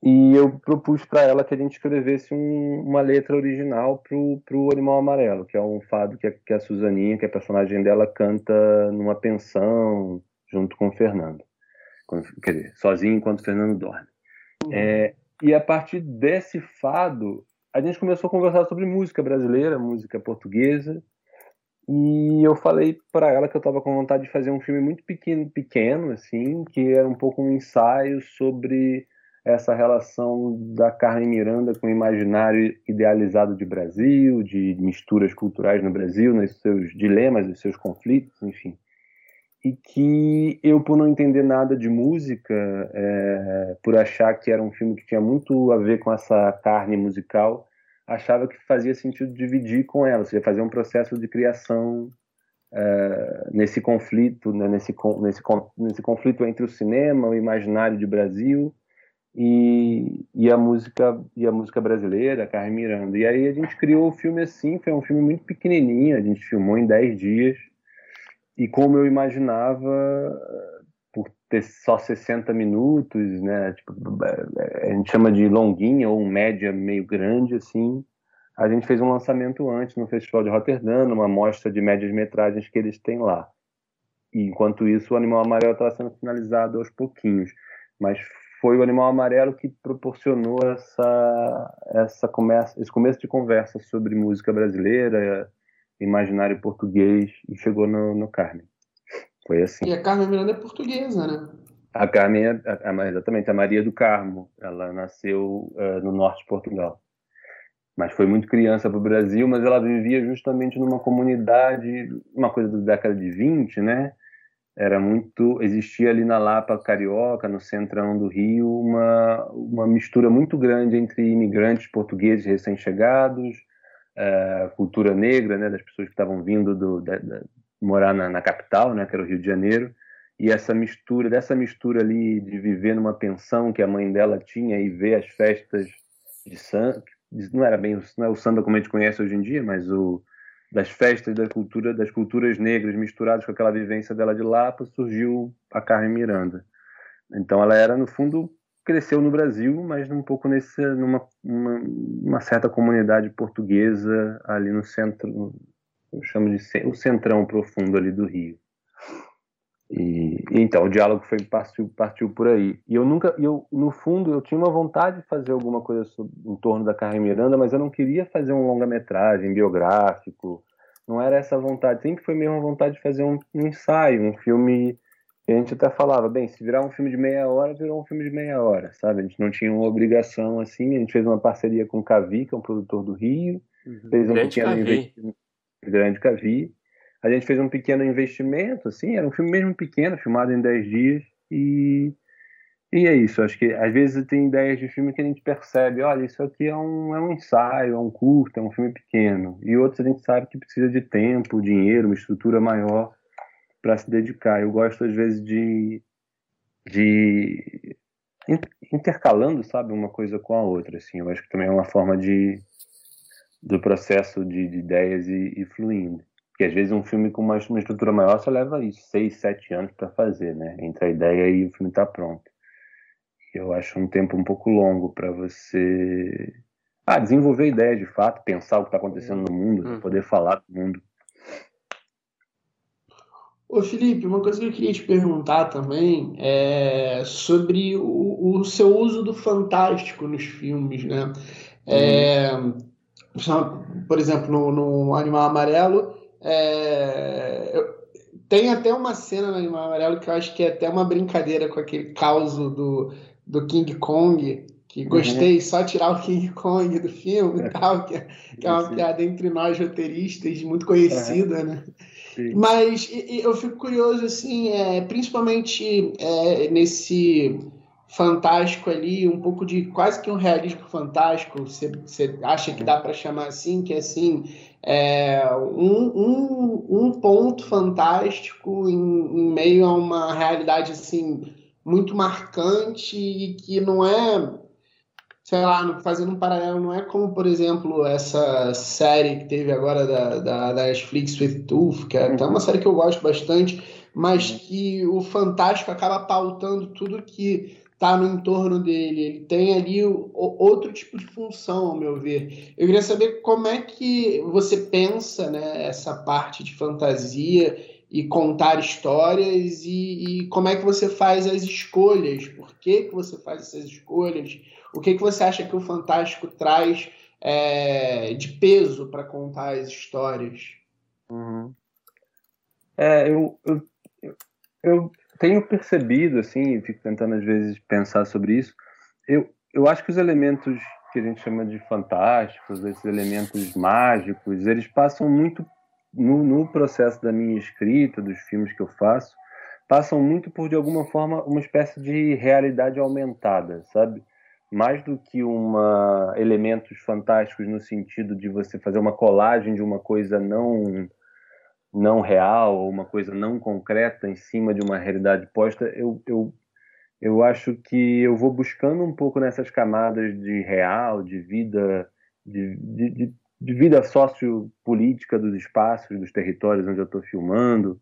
E eu propus para ela que a gente escrevesse um, uma letra original pro, pro Animal Amarelo, que é um fado que a, que a Suzaninha, que é a personagem dela, canta numa pensão junto com o Fernando. Quer dizer, sozinho enquanto o Fernando dorme. Uhum. É, e a partir desse fado, a gente começou a conversar sobre música brasileira, música portuguesa, e eu falei para ela que eu estava com vontade de fazer um filme muito pequeno, pequeno, assim, que era um pouco um ensaio sobre essa relação da Carmen Miranda com o imaginário idealizado de Brasil, de misturas culturais no Brasil, nos seus dilemas, nos seus conflitos, enfim. E que eu, por não entender nada de música, é, por achar que era um filme que tinha muito a ver com essa carne musical, achava que fazia sentido dividir com ela, ou seja, fazer um processo de criação é, nesse conflito, né, nesse, nesse, nesse conflito entre o cinema, o imaginário de Brasil e, e, a música e a música brasileira, Carmen Miranda. E aí a gente criou o filme assim, foi um filme muito pequenininho, a gente filmou em 10 dias. E como eu imaginava, por ter só 60 minutos, né, tipo, a gente chama de longuinha ou média meio grande assim, a gente fez um lançamento antes no Festival de Rotterdam, numa mostra de médias metragens que eles têm lá. E, enquanto isso, o Animal Amarelo estava sendo finalizado aos pouquinhos. Mas foi o Animal Amarelo que proporcionou essa, essa começa, esse começo de conversa sobre música brasileira, imaginário português, e chegou no, no Carmen. Foi assim.
E a Carmen Miranda é portuguesa, né?
A Carmen, é, é, exatamente, a Maria do Carmo. Ela nasceu uh, no norte de Portugal. Mas foi muito criança para o Brasil, mas ela vivia justamente numa comunidade, uma coisa da década de 20, né? era muito existia ali na Lapa carioca no centrão do Rio uma uma mistura muito grande entre imigrantes portugueses recém-chegados uh, cultura negra né das pessoas que estavam vindo do da, da, morar na, na, capital né que era o Rio de Janeiro e essa mistura dessa mistura ali de viver numa pensão que a mãe dela tinha e ver as festas de samba não era bem não é o samba como a gente conhece hoje em dia mas o das festas da cultura das culturas negras misturadas com aquela vivência dela de Lapa surgiu a Carmen Miranda. Então ela era no fundo cresceu no Brasil mas um pouco nesse numa uma, uma certa comunidade portuguesa ali no centro eu chamo de o centrão profundo ali do Rio. E, então o diálogo foi partiu, partiu por aí. E eu nunca eu no fundo eu tinha uma vontade de fazer alguma coisa sobre, em torno da Carmen Miranda mas eu não queria fazer um longa metragem biográfico. Não era essa vontade. Sempre foi mesmo a vontade de fazer um, um ensaio um filme a gente até falava bem se virar um filme de meia hora virou um filme de meia hora sabe a gente não tinha uma obrigação assim a gente fez uma parceria com o Cavi que é um produtor do Rio uhum. fez um grande pequeno investimento grande Cavi a gente fez um pequeno investimento, assim, era um filme mesmo pequeno, filmado em 10 dias, e, e é isso. Acho que às vezes tem ideias de filme que a gente percebe, olha, isso aqui é um, é um ensaio, é um curto, é um filme pequeno, e outros a gente sabe que precisa de tempo, dinheiro, uma estrutura maior para se dedicar. Eu gosto, às vezes, de, de intercalando, sabe, uma coisa com a outra, assim. Eu acho que também é uma forma de do processo de, de ideias e, e fluindo. Porque às vezes um filme com uma, uma estrutura maior só leva isso, seis, sete anos para fazer, né? Entre a ideia e o filme tá pronto. Eu acho um tempo um pouco longo para você ah, desenvolver ideias de fato, pensar o que está acontecendo no mundo, hum. poder falar do mundo.
Ô Felipe, uma coisa que eu queria te perguntar também é sobre o, o seu uso do fantástico nos filmes, né? É, por exemplo, no, no Animal Amarelo, é, eu, tem até uma cena no Animal Amarelo que eu acho que é até uma brincadeira com aquele caos do, do King Kong, que uhum. gostei, uhum. só tirar o King Kong do filme e tal, que, é, que é uma piada entre nós roteiristas, muito conhecida, uhum. né? Mas eu fico curioso, assim, é, principalmente é, nesse fantástico ali, um pouco de quase que um realismo fantástico, você, você acha que dá para chamar assim, que é assim, é, um, um, um ponto fantástico em, em meio a uma realidade assim muito marcante e que não é sei lá, fazendo um paralelo, não é como, por exemplo, essa série que teve agora da, da, da Netflix, With Tooth, que é até uma série que eu gosto bastante, mas que o Fantástico acaba pautando tudo que está no entorno dele. Ele tem ali o, outro tipo de função, ao meu ver. Eu queria saber como é que você pensa né, essa parte de fantasia e contar histórias e, e, como é que você faz as escolhas, por que, que você faz essas escolhas, o que, que você acha que o Fantástico traz é, de peso para contar as histórias?
Uhum. É, eu, eu, eu, tenho percebido, assim, fico tentando às vezes pensar sobre isso, eu, eu acho que os elementos que a gente chama de fantásticos, esses elementos mágicos, eles passam muito no, no processo da minha escrita, dos filmes que eu faço, passam muito por, de alguma forma, uma espécie de realidade aumentada, sabe? mais do que uma elementos fantásticos no sentido de você fazer uma colagem de uma coisa não não real ou uma coisa não concreta em cima de uma realidade posta, eu, eu, eu acho que eu vou buscando um pouco nessas camadas de real, de vida, de, de, de, de vida sociopolítica dos espaços, dos territórios onde eu estou filmando,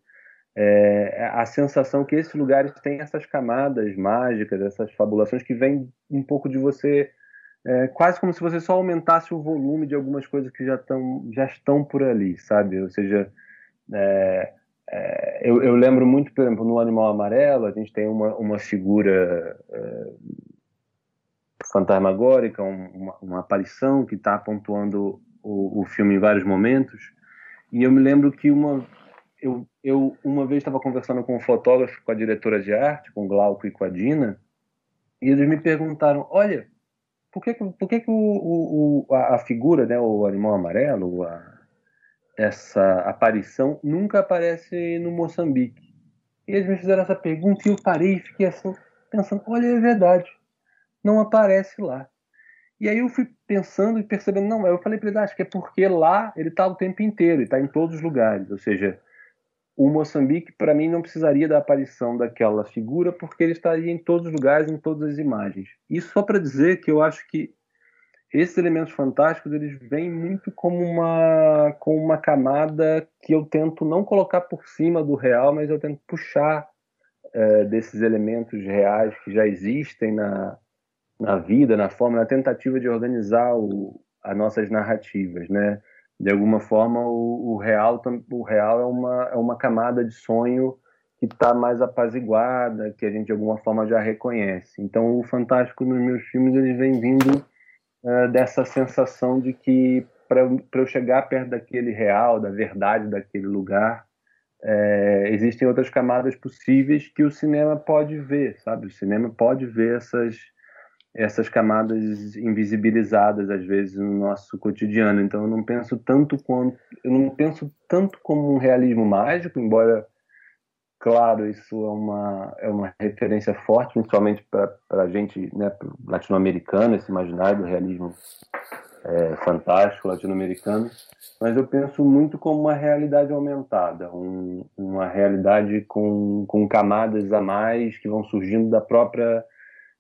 é, a sensação que esses lugares têm essas camadas mágicas, essas fabulações que vêm um pouco de você, é, quase como se você só aumentasse o volume de algumas coisas que já, tão, já estão por ali, sabe? Ou seja, é, é eu, eu, lembro muito, por exemplo, no Animal Amarelo, a gente tem uma, uma figura é, fantasmagórica, uma, uma aparição que está pontuando o, o filme em vários momentos, e eu me lembro que uma eu, eu uma vez estava conversando com um fotógrafo, com a diretora de arte, com o Glauco e com a Dina, e eles me perguntaram: olha, por que, por que, que o, o, a, figura, né, o animal amarelo, a, essa aparição, nunca aparece no Moçambique? E eles me fizeram essa pergunta e eu parei e fiquei assim, pensando: olha, é verdade, não aparece lá. E aí eu fui pensando e percebendo, não, eu falei para ele, ah, acho que é porque lá ele está o tempo inteiro, ele está em todos os lugares, ou seja, o Moçambique, para mim, não precisaria da aparição daquela figura, porque ele estaria em todos os lugares, em todas as imagens. Isso só para dizer que eu acho que esses elementos fantásticos eles vêm muito como uma, com uma camada que eu tento não colocar por cima do real, mas eu tento puxar é, desses elementos reais que já existem na, na vida, na forma, na tentativa de organizar o, as nossas narrativas, né? de alguma forma o, o, real o real é uma é uma camada de sonho que está mais apaziguada que a gente de alguma forma já reconhece então o fantástico nos meus filmes ele vem vindo uh, dessa sensação de que para eu chegar perto daquele real da verdade daquele lugar é, existem outras camadas possíveis que o cinema pode ver sabe o cinema pode ver essas essas camadas invisibilizadas às vezes no nosso cotidiano. Então eu não penso tanto quanto eu não penso tanto como um realismo mágico, embora claro isso é uma é uma referência forte, principalmente para a gente, né, latino-americano, esse imaginário do realismo é, fantástico latino-americano. Mas eu penso muito como uma realidade aumentada, um, uma realidade com, com camadas a mais que vão surgindo da própria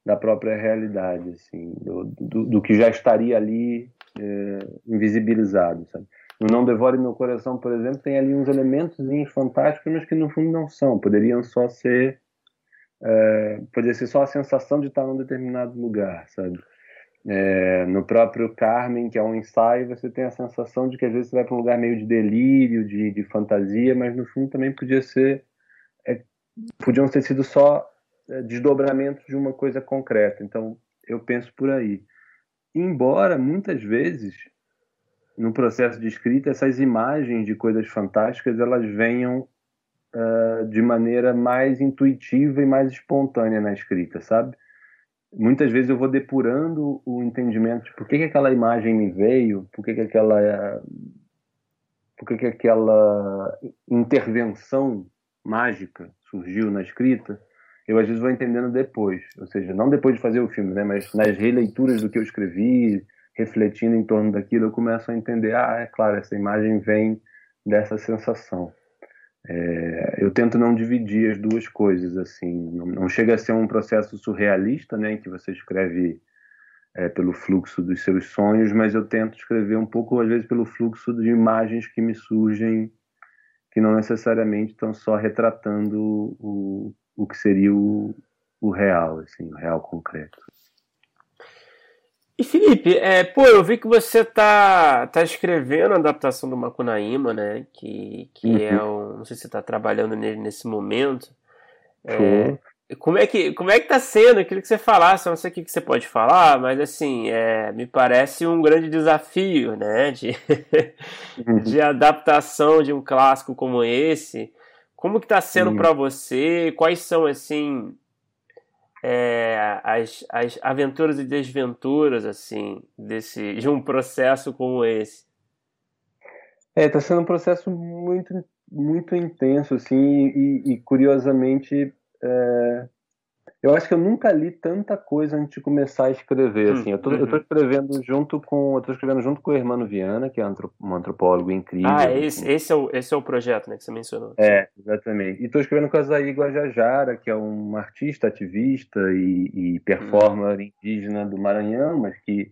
da própria realidade, assim, do, do, do que já estaria ali é, invisibilizado, sabe? No Não Devore Meu Coração, por exemplo, tem ali uns elementos fantásticos, mas que no fundo não são, poderiam só ser é, poderia ser só a sensação de estar num determinado lugar, sabe? É, no próprio Carmen, que é um ensaio, você tem a sensação de que às vezes você vai para um lugar meio de delírio, de, de fantasia, mas no fundo também podia ser, é, podiam ter sido só desdobramentos de uma coisa concreta. Então, eu penso por aí. embora muitas vezes no processo de escrita essas imagens de coisas fantásticas elas venham uh, de maneira mais intuitiva e mais espontânea na escrita, sabe? Muitas vezes eu vou depurando o entendimento de por que, que aquela imagem me veio, por que, que aquela por que, que aquela intervenção mágica surgiu na escrita, eu às vezes vou entendendo depois, ou seja, não depois de fazer o filme, né, mas nas releituras do que eu escrevi, refletindo em torno daquilo, eu começo a entender, ah, é claro, essa imagem vem dessa sensação. É, eu tento não dividir as duas coisas assim, não, não, chega a ser um processo surrealista, né, em que você escreve é, pelo fluxo dos seus sonhos, mas eu tento escrever um pouco às vezes pelo fluxo de imagens que me surgem, que não necessariamente estão só retratando o, o que seria o, o real, assim, o real concreto.
E Felipe, é, pô, eu vi que você tá, tá escrevendo a adaptação do Macunaíma, né? Que, que uhum. é um. Não sei se você tá trabalhando nele nesse momento. É, como é que como é que tá sendo? Queria que você falasse, eu não sei o que, que você pode falar, mas assim, é, me parece um grande desafio, né? De, uhum. de adaptação de um clássico como esse. Como que tá sendo para você? Quais são, assim, é, as, as aventuras e desventuras assim desse de um processo como esse?
É, está sendo um processo muito muito intenso assim e, e curiosamente é, eu acho que eu nunca li tanta coisa antes de começar a escrever, hum, assim. Eu tô uhum. escrevendo junto com, eu tô escrevendo junto com o Hermano Viana, que é um antropólogo incrível.
Ah, esse, esse, é o, esse é o projeto, né, que você mencionou.
É, exatamente. E tô escrevendo com a Zaí Guajajara, que é um artista, ativista e, e performer hum. indígena do Maranhão, mas que,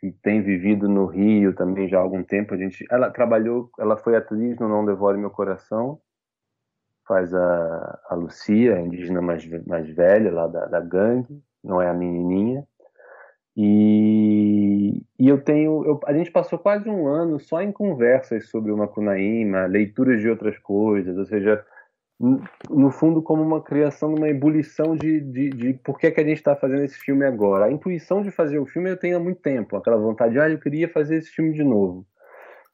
que tem vivido no Rio também já há algum tempo. A gente, ela trabalhou, ela foi atriz no Não Devore Meu Coração, faz a, a Lucia, a indígena mais, mais velha lá da, da gangue, não é a menininha. E, e eu tenho, eu, a gente passou quase um ano só em conversas sobre o Macunaíma, leituras de outras coisas, ou seja, no fundo como uma criação, uma ebulição de, de, de por que, é que a gente está fazendo esse filme agora. A intuição de fazer o filme eu tenho há muito tempo, aquela vontade, ah, eu queria fazer esse filme de novo.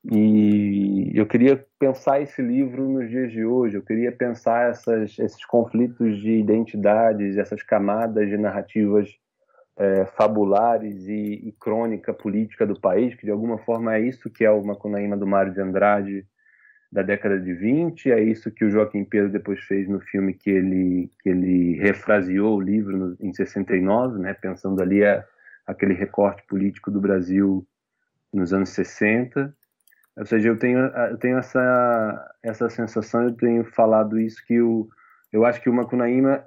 E eu queria pensar esse livro nos dias de hoje, eu queria pensar essas, esses conflitos de identidades, essas camadas de narrativas é, fabulares e, e, crônica política do país, que de alguma forma é isso que é o Macunaíma do Mário de Andrade da década de 20, é isso que o Joaquim Pedro depois fez no filme que ele, que ele refraseou o livro no, em 69, né, pensando ali a, aquele recorte político do Brasil nos anos 60 ou seja, eu tenho, eu tenho essa, essa sensação, eu tenho falado isso, que o, eu acho que o Macunaíma,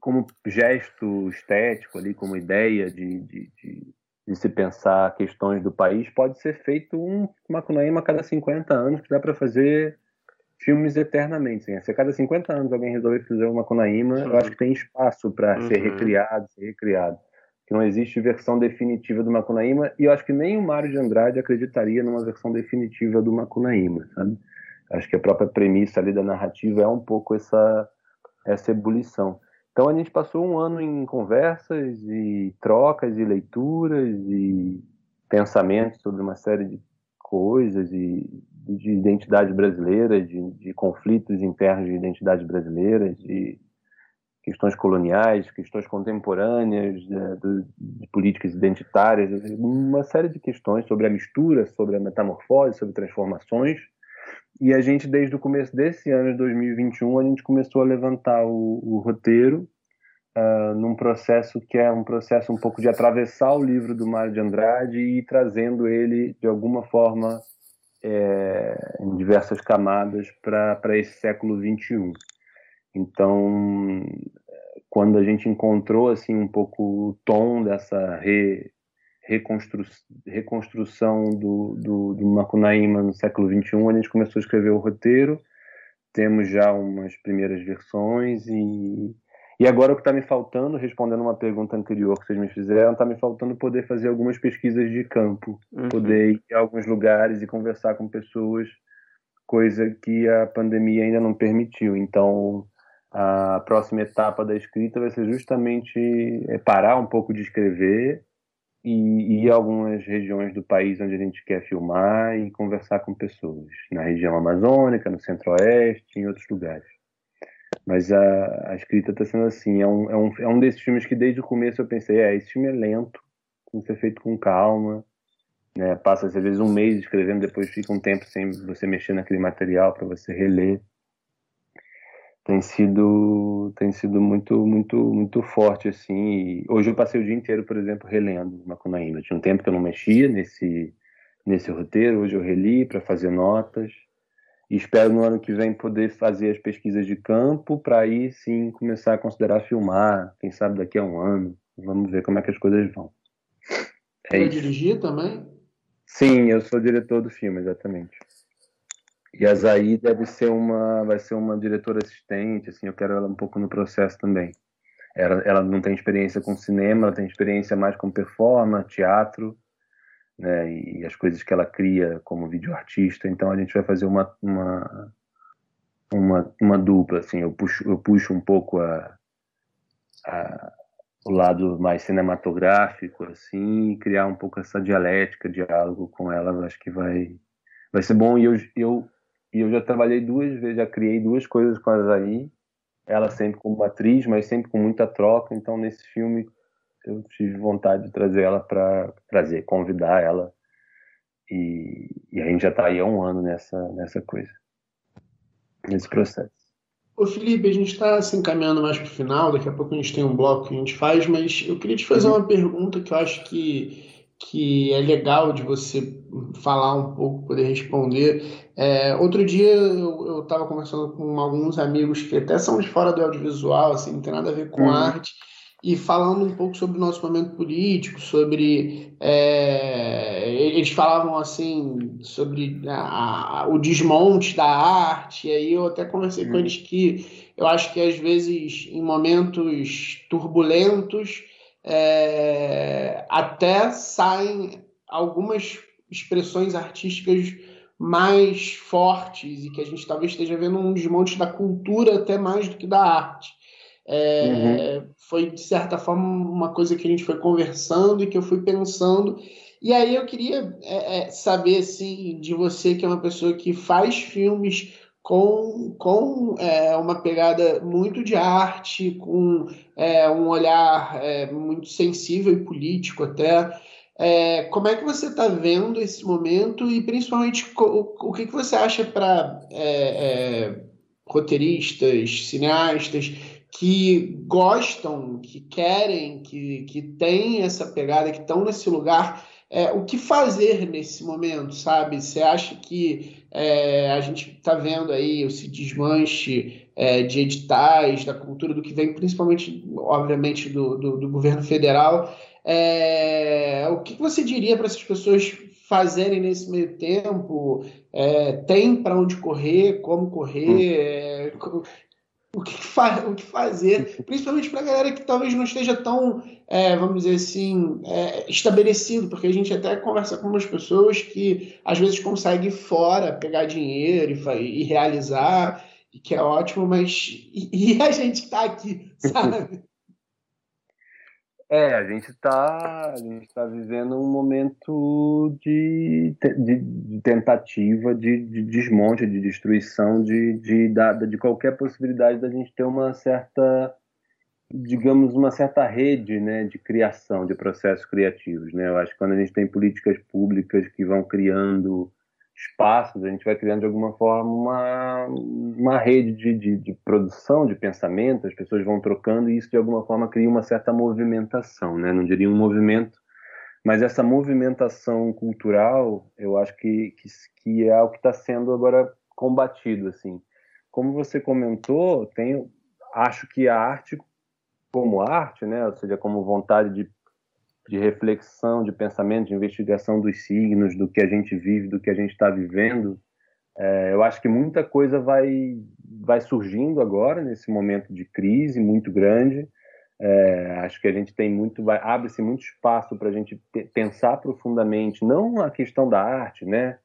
como gesto estético ali, como ideia de, de, de, de se pensar questões do país, pode ser feito um Macunaíma a cada 50 anos, que dá para fazer filmes eternamente. Assim. Se a cada 50 anos alguém resolver fazer uma Macunaíma, eu acho que tem espaço para uhum. ser recriado, ser recriado que não existe versão definitiva do Macunaíma, e eu acho que nem o Mário de Andrade acreditaria numa versão definitiva do Macunaíma, sabe? Acho que a própria premissa ali da narrativa é um pouco essa, essa ebulição. Então a gente passou um ano em conversas e trocas e leituras e pensamentos sobre uma série de coisas e de identidade brasileira, de, de conflitos internos de identidade brasileira, de questões coloniais, questões contemporâneas, de, de, políticas identitárias, uma série de questões sobre a mistura, sobre a metamorfose, sobre transformações. E a gente, desde o começo desse ano de 2021, a gente começou a levantar o, o roteiro uh, num processo que é um processo um pouco de atravessar o livro do Mário de Andrade e ir trazendo ele, de alguma forma, é, em diversas camadas para esse século 21. Então, quando a gente encontrou assim um pouco o tom dessa re, reconstru, reconstrução do, do, do Macunaíma no século XXI, a gente começou a escrever o roteiro, temos já umas primeiras versões e, e agora o que está me faltando, respondendo uma pergunta anterior que vocês me fizeram, está me faltando poder fazer algumas pesquisas de campo, uhum. poder ir a alguns lugares e conversar com pessoas, coisa que a pandemia ainda não permitiu. Então, a próxima etapa da escrita vai ser justamente é, parar um pouco de escrever e ir a algumas regiões do país onde a gente quer filmar e conversar com pessoas, na região amazônica, no centro-oeste, em outros lugares. Mas a, a escrita está sendo assim, é um, é, um, é um desses filmes que desde o começo eu pensei, é, esse filme é lento, tem que ser feito com calma, né? passa às vezes um mês escrevendo, depois fica um tempo sem você mexer naquele material para você reler. Tem sido, tem sido muito, muito, muito forte assim. E hoje eu passei o dia inteiro, por exemplo, relendo Macunaíma. Tinha um tempo que eu não mexia nesse nesse roteiro. Hoje eu reli para fazer notas e espero no ano que vem poder fazer as pesquisas de campo para aí sim começar a considerar filmar, quem sabe daqui a um ano. Vamos ver como é que as coisas vão.
É Vai dirigir também?
Sim, eu sou diretor do filme, exatamente. E a Zaí deve ser uma, vai ser uma diretora assistente, assim, eu quero ela um pouco no processo também. Ela, ela não tem experiência com cinema, ela tem experiência mais com performance, teatro, né, e as coisas que ela cria como videoartista. Então a gente vai fazer uma uma, uma, uma dupla, assim. Eu puxo eu puxo um pouco a, a o lado mais cinematográfico, assim, e criar um pouco essa dialética, diálogo com ela. Acho que vai vai ser bom. E eu eu e eu já trabalhei duas vezes, já criei duas coisas com a Zahi. Ela sempre como atriz, mas sempre com muita troca. Então nesse filme eu tive vontade de trazer ela para trazer, convidar ela. E, e, a gente já está aí há um ano nessa, nessa coisa, nesse processo.
Ô Felipe, a gente está se encaminhando mais para o final, daqui a pouco a gente tem um bloco que a gente faz, mas eu queria te fazer uhum. uma pergunta que eu acho que, que é legal de você falar um pouco, poder responder. É, outro dia eu estava conversando com alguns amigos que até são de fora do audiovisual, assim, não tem nada a ver com uhum. arte, e falando um pouco sobre o nosso momento político, sobre. É, eles falavam assim sobre a, a, o desmonte da arte, e aí eu até conversei uhum. com eles que eu acho que às vezes em momentos turbulentos é, até saem algumas expressões artísticas mais fortes e que a gente talvez esteja vendo um desmonte da cultura até mais do que da arte. É, uhum. Foi, de certa forma, uma coisa que a gente foi conversando e que eu fui pensando. E aí eu queria é, é, saber, assim, de você, que é uma pessoa que faz filmes com, com é, uma pegada muito de arte, com é, um olhar é, muito sensível e político até. É, como é que você está vendo esse momento e principalmente o, o que, que você acha para roteiristas, cineastas que gostam, que querem, que, que têm essa pegada, que estão nesse lugar, é, o que fazer nesse momento, sabe? Você acha que é, a gente está vendo aí esse desmanche é, de editais, da cultura, do que vem principalmente, obviamente, do, do, do governo federal. É, o que você diria para essas pessoas fazerem nesse meio tempo? É, tem para onde correr, como correr? O que, fa o que fazer, principalmente para a galera que talvez não esteja tão, é, vamos dizer assim, é, estabelecido, porque a gente até conversa com umas pessoas que às vezes conseguem fora pegar dinheiro e, e realizar, e que é ótimo, mas e, e a gente está aqui, sabe?
É, a gente está tá vivendo um momento de, de, de tentativa de, de, desmonte, de destruição de, de, de, de qualquer possibilidade da gente ter uma certa, digamos, uma certa rede né, de criação de processos criativos. Né? Eu acho que quando a gente tem políticas públicas que vão criando espaços, a gente vai criando de alguma forma uma, uma rede de, de, de, produção, de pensamento, as pessoas vão trocando e isso de alguma forma cria uma certa movimentação, né? não diria um movimento, mas essa movimentação cultural eu acho que, que, que é o que está sendo agora combatido. assim. Como você comentou, tem, acho que a arte como arte, né, ou seja, como vontade de de reflexão, de pensamento, de investigação dos signos, do que a gente vive, do que a gente está vivendo. É, eu acho que muita coisa vai, vai surgindo agora, nesse momento de crise muito grande. É, acho que a gente tem muito, abre-se muito espaço para a gente pensar profundamente, não a questão da arte, né?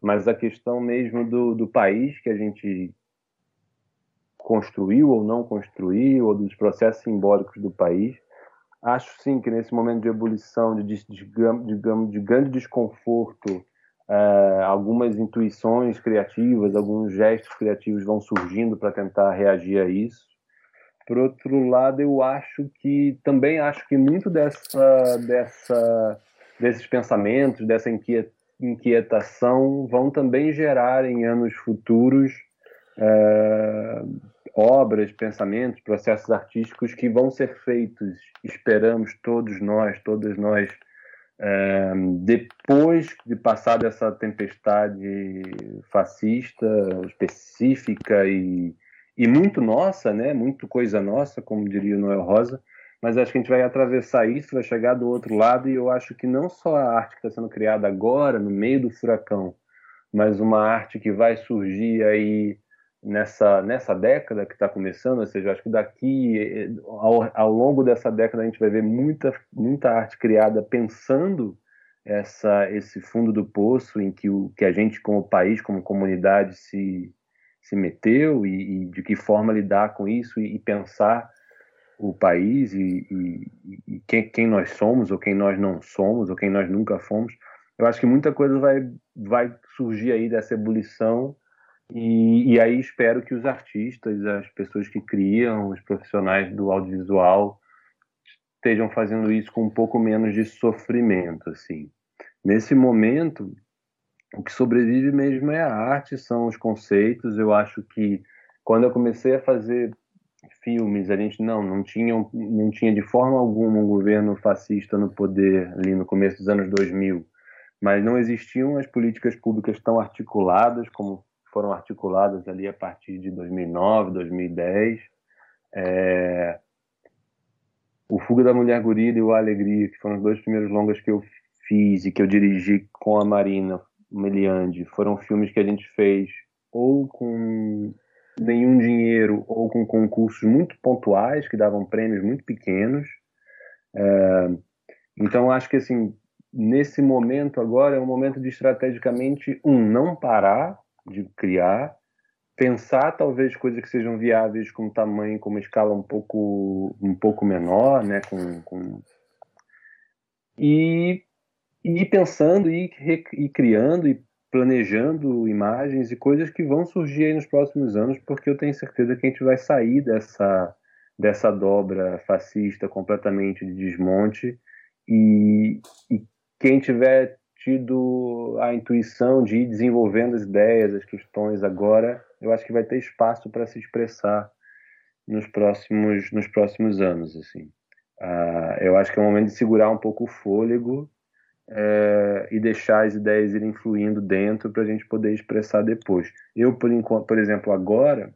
Mas a questão mesmo do, do país que a gente construiu ou não construiu, ou dos processos simbólicos do país Acho sim que nesse momento de ebulição, de, de, de, de grande desconforto, é, algumas intuições criativas, alguns gestos criativos vão surgindo para tentar reagir a isso. Por outro lado, eu acho que também acho que muito dessa, dessa desses pensamentos, dessa inquietação vão também gerar em anos futuros é, obras, pensamentos, processos artísticos que vão ser feitos, esperamos todos nós, todas nós, é, depois de passar dessa tempestade fascista específica e, e muito nossa, né? Muito coisa nossa, como diria o Noel Rosa. Mas acho que a gente vai atravessar isso, vai chegar do outro lado e eu acho que não só a arte que está sendo criada agora, no meio do furacão, mas uma arte que vai surgir aí nessa, nessa década que está começando, ou seja, acho que daqui, ao, ao, longo dessa década, a gente vai ver muita, muita arte criada pensando essa, esse fundo do poço em que, o, que a gente, como país, como comunidade, se, se meteu e, e de que forma lidar com isso e, e pensar o país e, e, e quem, quem, nós somos ou quem nós não somos ou quem nós nunca fomos. Eu acho que muita coisa vai, vai surgir aí dessa ebulição e, e, aí espero que os artistas, as pessoas que criam, os profissionais do audiovisual estejam fazendo isso com um pouco menos de sofrimento, assim. Nesse momento, o que sobrevive mesmo é a arte, são os conceitos. Eu acho que quando eu comecei a fazer filmes, a gente não não tinha não tinha de forma alguma um governo fascista no poder ali no começo dos anos 2000, mas não existiam as políticas públicas tão articuladas como foram articuladas ali a partir de 2009, 2010. É... O Fuga da Mulher Gorila e o Alegria, que foram os dois primeiros longas que eu fiz e que eu dirigi com a Marina Meliandi, foram filmes que a gente fez ou com nenhum dinheiro ou com concursos muito pontuais que davam prêmios muito pequenos. É... Então acho que assim nesse momento agora é um momento de estrategicamente um não parar de criar, pensar talvez coisas que sejam viáveis com tamanho, com uma escala um pouco, um pouco menor, né, com, com... E, e pensando e, e criando e planejando imagens e coisas que vão surgir aí nos próximos anos, porque eu tenho certeza que a gente vai sair dessa, dessa dobra fascista completamente de desmonte e, e quem tiver tido a intuição de ir desenvolvendo as ideias, as questões agora, eu acho que vai ter espaço para se expressar nos próximos, nos próximos anos. Assim. Uh, eu acho que é o momento de segurar um pouco o fôlego é, e deixar as ideias irem fluindo dentro para a gente poder expressar depois. Eu, por, enquanto, por exemplo, agora,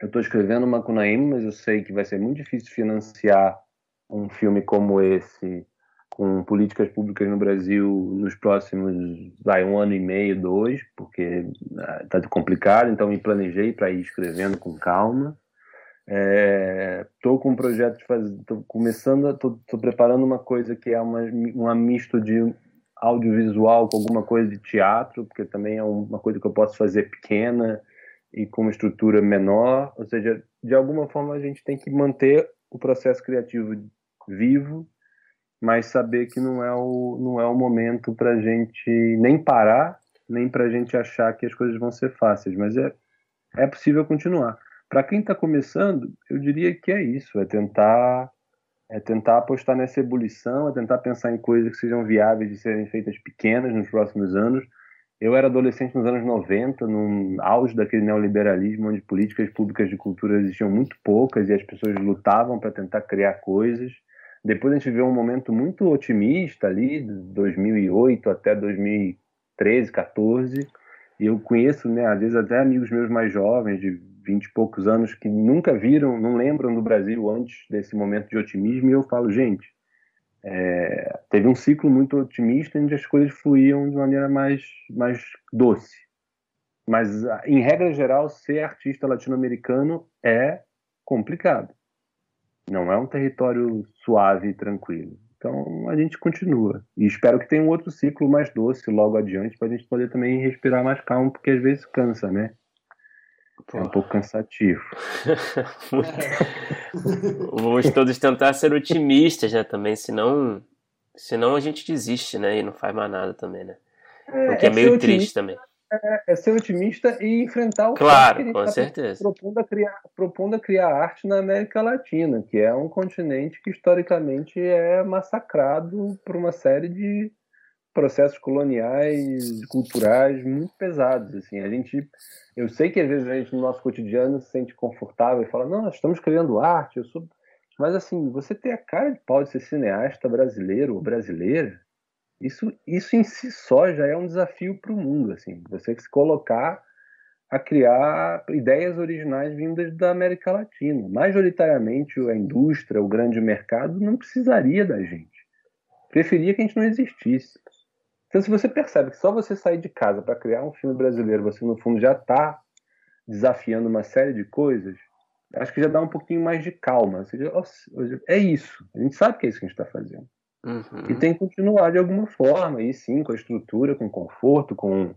eu estou escrevendo Macunaíma, mas eu sei que vai ser muito difícil financiar um filme como esse com políticas públicas no Brasil nos próximos vai um ano e meio, dois, porque está ah, complicado, então me planejei para ir escrevendo com calma. Estou é, com um projeto de fazer, estou começando, estou preparando uma coisa que é uma, uma misto de audiovisual com alguma coisa de teatro, porque também é uma coisa que eu posso fazer pequena e com uma estrutura menor, ou seja, de alguma forma a gente tem que manter o processo criativo vivo mas saber que não é o, não é o momento para gente nem parar, nem para gente achar que as coisas vão ser fáceis, mas é, é possível continuar. Para quem está começando, eu diria que é isso, é tentar é tentar apostar nessa ebulição, é tentar pensar em coisas que sejam viáveis de serem feitas pequenas nos próximos anos. Eu era adolescente nos anos 90, no auge daquele neoliberalismo, onde políticas públicas de cultura existiam muito poucas e as pessoas lutavam para tentar criar coisas. Depois a gente vê um momento muito otimista ali, de 2008 até 2013, 14. E eu conheço, né, às vezes até amigos meus mais jovens, de 20 e poucos anos, que nunca viram, não lembram do Brasil antes desse momento de otimismo. E eu falo, gente, é, teve um ciclo muito otimista onde as coisas fluíam de maneira mais, mais doce. Mas, em regra geral, ser artista latino-americano é complicado. Não é um território suave e tranquilo. Então a gente continua. E espero que tenha um outro ciclo mais doce logo adiante para a gente poder também respirar mais calmo, porque às vezes cansa, né? É um pouco cansativo.
Vamos todos tentar ser otimistas, né? Também, senão, senão a gente desiste, né? E não faz mais nada também, né? É, Porque é, é meio triste também.
É, é, ser otimista e enfrentar o
claro, que com tá certeza.
Propondo a, criar, propondo a criar arte na América Latina, que é um continente que historicamente é massacrado por uma série de processos coloniais, culturais muito pesados. Assim, a gente, eu sei que às vezes a gente no nosso cotidiano se sente confortável e fala, não, nós estamos criando arte, eu sou, mas assim, você tem a cara de pau de ser cineasta brasileiro ou brasileira, isso, isso em si só já é um desafio para o mundo, assim, você se colocar a criar ideias originais vindas da América Latina. Majoritariamente a indústria, o grande mercado não precisaria da gente. Preferia que a gente não existisse. Então, se você percebe que só você sair de casa para criar um filme brasileiro, você no fundo já está desafiando uma série de coisas, acho que já dá um pouquinho mais de calma. Seja, é isso. A gente sabe que é isso que a gente está fazendo. Uhum. E tem que continuar de alguma forma, e sim, com a estrutura, com conforto, com,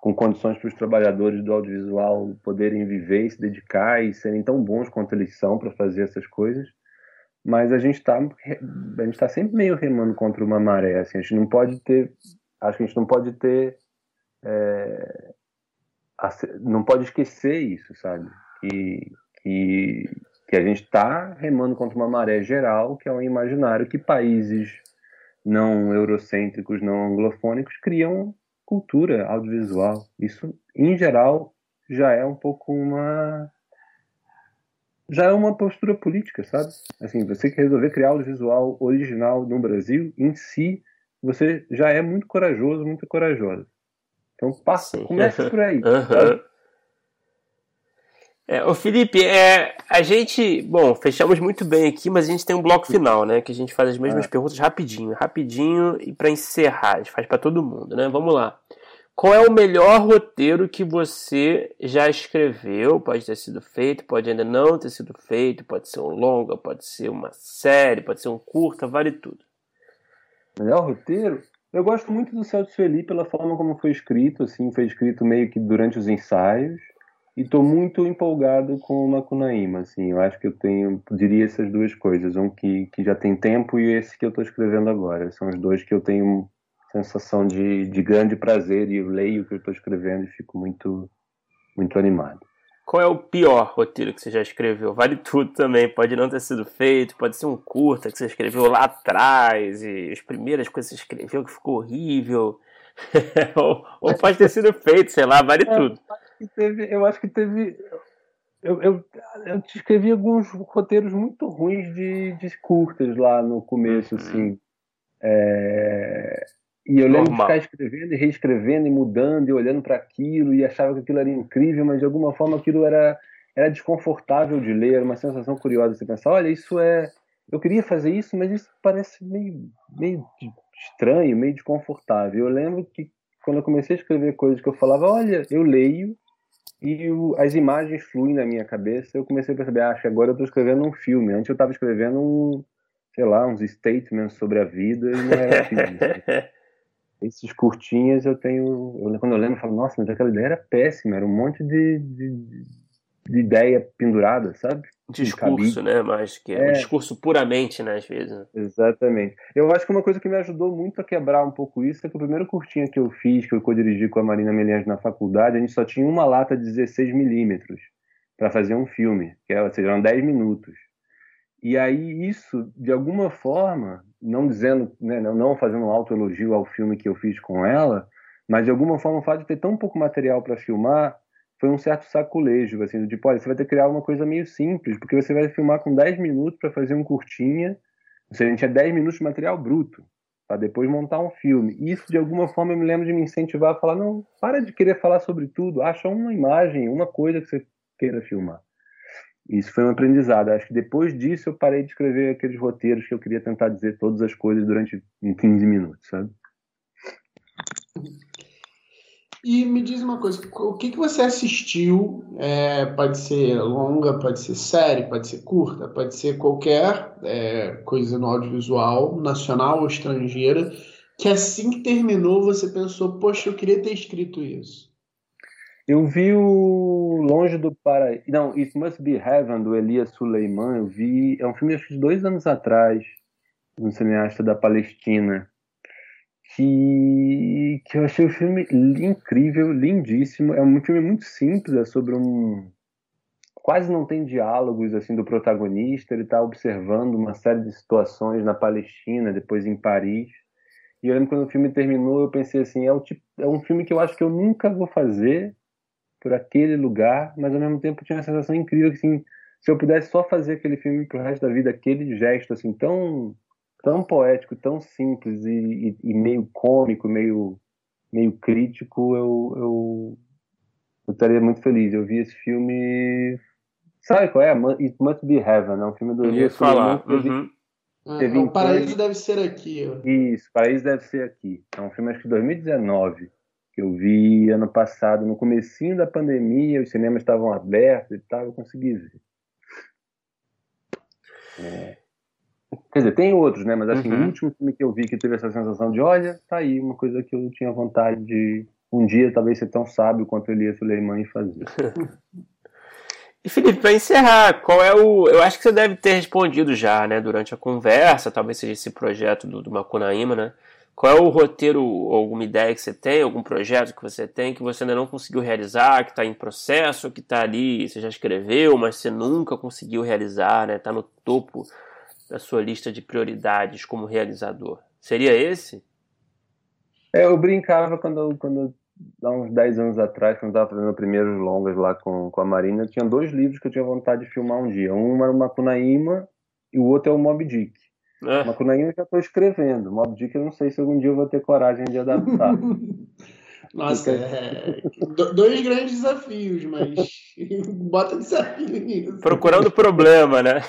com condições para os trabalhadores do audiovisual poderem viver e se dedicar e serem tão bons quanto eles são para fazer essas coisas. Mas a gente está a gente tá sempre meio remando contra uma maré. Assim, a gente não pode ter acho que a gente não pode ter. É, não pode esquecer isso, sabe? Que, que, que a gente está remando contra uma maré geral, que é um imaginário que países não eurocêntricos, não anglofônicos criam cultura audiovisual. Isso, em geral, já é um pouco uma já é uma postura política, sabe? Assim, você que resolver criar audiovisual original no Brasil, em si, você já é muito corajoso, muito corajosa. Então passa, comece por aí. Uhum.
É, ô Felipe, é, a gente, bom, fechamos muito bem aqui, mas a gente tem um bloco final, né? Que a gente faz as mesmas é. perguntas rapidinho, rapidinho e para encerrar, a gente faz para todo mundo, né? Vamos lá. Qual é o melhor roteiro que você já escreveu? Pode ter sido feito, pode ainda não ter sido feito, pode ser um longa, pode ser uma série, pode ser um curta, vale tudo.
Melhor roteiro? Eu gosto muito do Celso Felipe pela forma como foi escrito, assim, foi escrito meio que durante os ensaios. E estou muito empolgado com o Macunaíma, assim, eu acho que eu tenho, diria essas duas coisas, um que, que já tem tempo e esse que eu estou escrevendo agora. São os dois que eu tenho sensação de, de grande prazer e eu leio o que eu estou escrevendo e fico muito, muito animado.
Qual é o pior roteiro que você já escreveu? Vale tudo também. Pode não ter sido feito, pode ser um curta que você escreveu lá atrás e as primeiras coisas que você escreveu que ficou horrível. ou, ou, pode ter sido feito, sei lá, vale é, tudo.
Eu acho que teve. Eu, acho que teve eu, eu, eu escrevi alguns roteiros muito ruins de, de curtas lá no começo, uhum. assim. É, e eu lembro Normal. de ficar escrevendo e reescrevendo e mudando e olhando para aquilo e achava que aquilo era incrível, mas de alguma forma aquilo era, era desconfortável de ler, era uma sensação curiosa. Você pensar, olha, isso é. Eu queria fazer isso, mas isso parece meio, meio estranho, meio desconfortável. Eu lembro que quando eu comecei a escrever coisas que eu falava, olha, eu leio e o, as imagens fluem na minha cabeça, eu comecei a perceber, ah, acho que agora eu estou escrevendo um filme. Antes eu estava escrevendo um, sei lá, uns statements sobre a vida e não era filme. esses curtinhas eu tenho. Eu, quando eu lembro, eu falo, nossa, mas aquela ideia era péssima, era um monte de, de, de ideia pendurada, sabe?
Discurso, né? Mas que é, é, um discurso puramente, né, às vezes. Né?
Exatamente. Eu acho que uma coisa que me ajudou muito a quebrar um pouco isso é que o primeiro curtinho que eu fiz, que eu co-dirigi com a Marina Melias na faculdade, a gente só tinha uma lata de 16 milímetros para fazer um filme, que é, ou seja, eram 10 minutos. E aí isso, de alguma forma, não dizendo, né, não fazendo um autoelogio ao filme que eu fiz com ela, mas de alguma forma o fato de ter tão pouco material para filmar foi um certo saculejo, assim, do tipo, olha, você vai ter que criar uma coisa meio simples, porque você vai filmar com 10 minutos para fazer um curtinha, ou seja, a gente tinha 10 minutos de material bruto, para depois montar um filme. E isso, de alguma forma, eu me lembro de me incentivar a falar, não, para de querer falar sobre tudo, acha uma imagem, uma coisa que você queira filmar. Isso foi um aprendizado. Acho que depois disso eu parei de escrever aqueles roteiros que eu queria tentar dizer todas as coisas durante 15 minutos, sabe?
E me diz uma coisa, o que, que você assistiu? É, pode ser longa, pode ser série, pode ser curta, pode ser qualquer é, coisa no audiovisual, nacional ou estrangeira, que assim que terminou você pensou, poxa, eu queria ter escrito isso.
Eu vi o Longe do Paraíso. Não, It Must Be Heaven, do Elias Suleiman. Eu vi. É um filme, acho que de dois anos atrás, um cineasta da Palestina. Que, que eu achei o filme incrível, lindíssimo. É um filme muito simples, é sobre um. Quase não tem diálogos assim do protagonista. Ele está observando uma série de situações na Palestina, depois em Paris. E eu lembro quando o filme terminou, eu pensei assim: é, tipo, é um filme que eu acho que eu nunca vou fazer por aquele lugar, mas ao mesmo tempo tinha uma sensação incrível que assim, se eu pudesse só fazer aquele filme pro resto da vida, aquele gesto assim tão tão poético, tão simples e, e, e meio cômico, meio meio crítico, eu, eu eu estaria muito feliz. Eu vi esse filme, sabe qual é? It Must Be Heaven, é um filme do
Elias falar. Uhum.
Teve o Paraíso deve ser aqui. Ó.
Isso, Paraíso deve ser aqui. É um filme acho que 2019 que eu vi ano passado, no comecinho da pandemia, os cinemas estavam abertos e tal, eu consegui ver. É. Quer dizer, tem outros, né? Mas assim, uhum. o último filme que eu vi que teve essa sensação de, olha, tá aí, uma coisa que eu tinha vontade de um dia talvez ser tão sábio quanto Elias Suleiman e fazer.
E Felipe, para encerrar, qual é o. Eu acho que você deve ter respondido já, né, durante a conversa, talvez seja esse projeto do, do Macunaíma, né? Qual é o roteiro, alguma ideia que você tem, algum projeto que você tem que você ainda não conseguiu realizar, que está em processo, que está ali, você já escreveu, mas você nunca conseguiu realizar, né? Está no topo da sua lista de prioridades como realizador. Seria esse?
É, eu brincava quando, quando há uns 10 anos atrás, quando eu estava fazendo primeiros longas lá com, com a Marina, eu tinha dois livros que eu tinha vontade de filmar um dia. Um era o Macunaíma e o outro é o Mob Dick. É. Macunaíma eu já estou escrevendo. Mob Dick eu não sei se algum dia eu vou ter coragem de adaptar.
Nossa, é... dois grandes desafios, mas bota desafio nisso.
Procurando problema, né?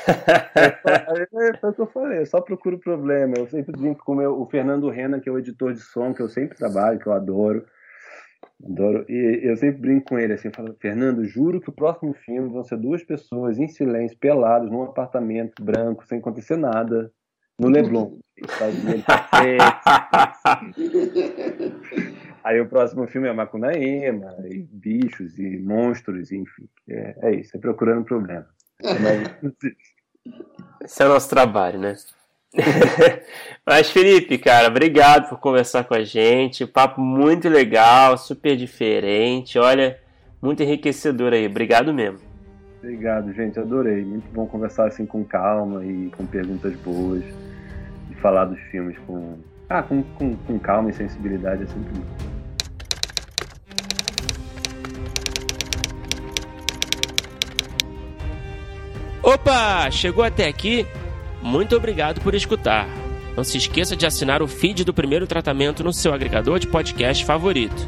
é, é, o que eu falei, eu só procuro problema. Eu sempre brinco com o, meu, o Fernando Rena, que é o editor de som, que eu sempre trabalho, que eu adoro. Adoro. E eu sempre brinco com ele assim, falo, Fernando, juro que o próximo filme vão ser duas pessoas em silêncio, pelados, num apartamento branco, sem acontecer nada no Leblon. Aí o próximo filme é Macunaíma, e bichos e monstros, enfim. É, é isso, é procurando problema.
Esse é o nosso trabalho, né? Mas, Felipe, cara, obrigado por conversar com a gente. Papo muito legal, super diferente. Olha, muito enriquecedor aí. Obrigado mesmo.
Obrigado, gente. Adorei. Muito bom conversar assim com calma e com perguntas boas falar dos filmes com, ah, com, com, com calma e sensibilidade é sempre.
Opa! Chegou até aqui? Muito obrigado por escutar. Não se esqueça de assinar o feed do primeiro tratamento no seu agregador de podcast favorito.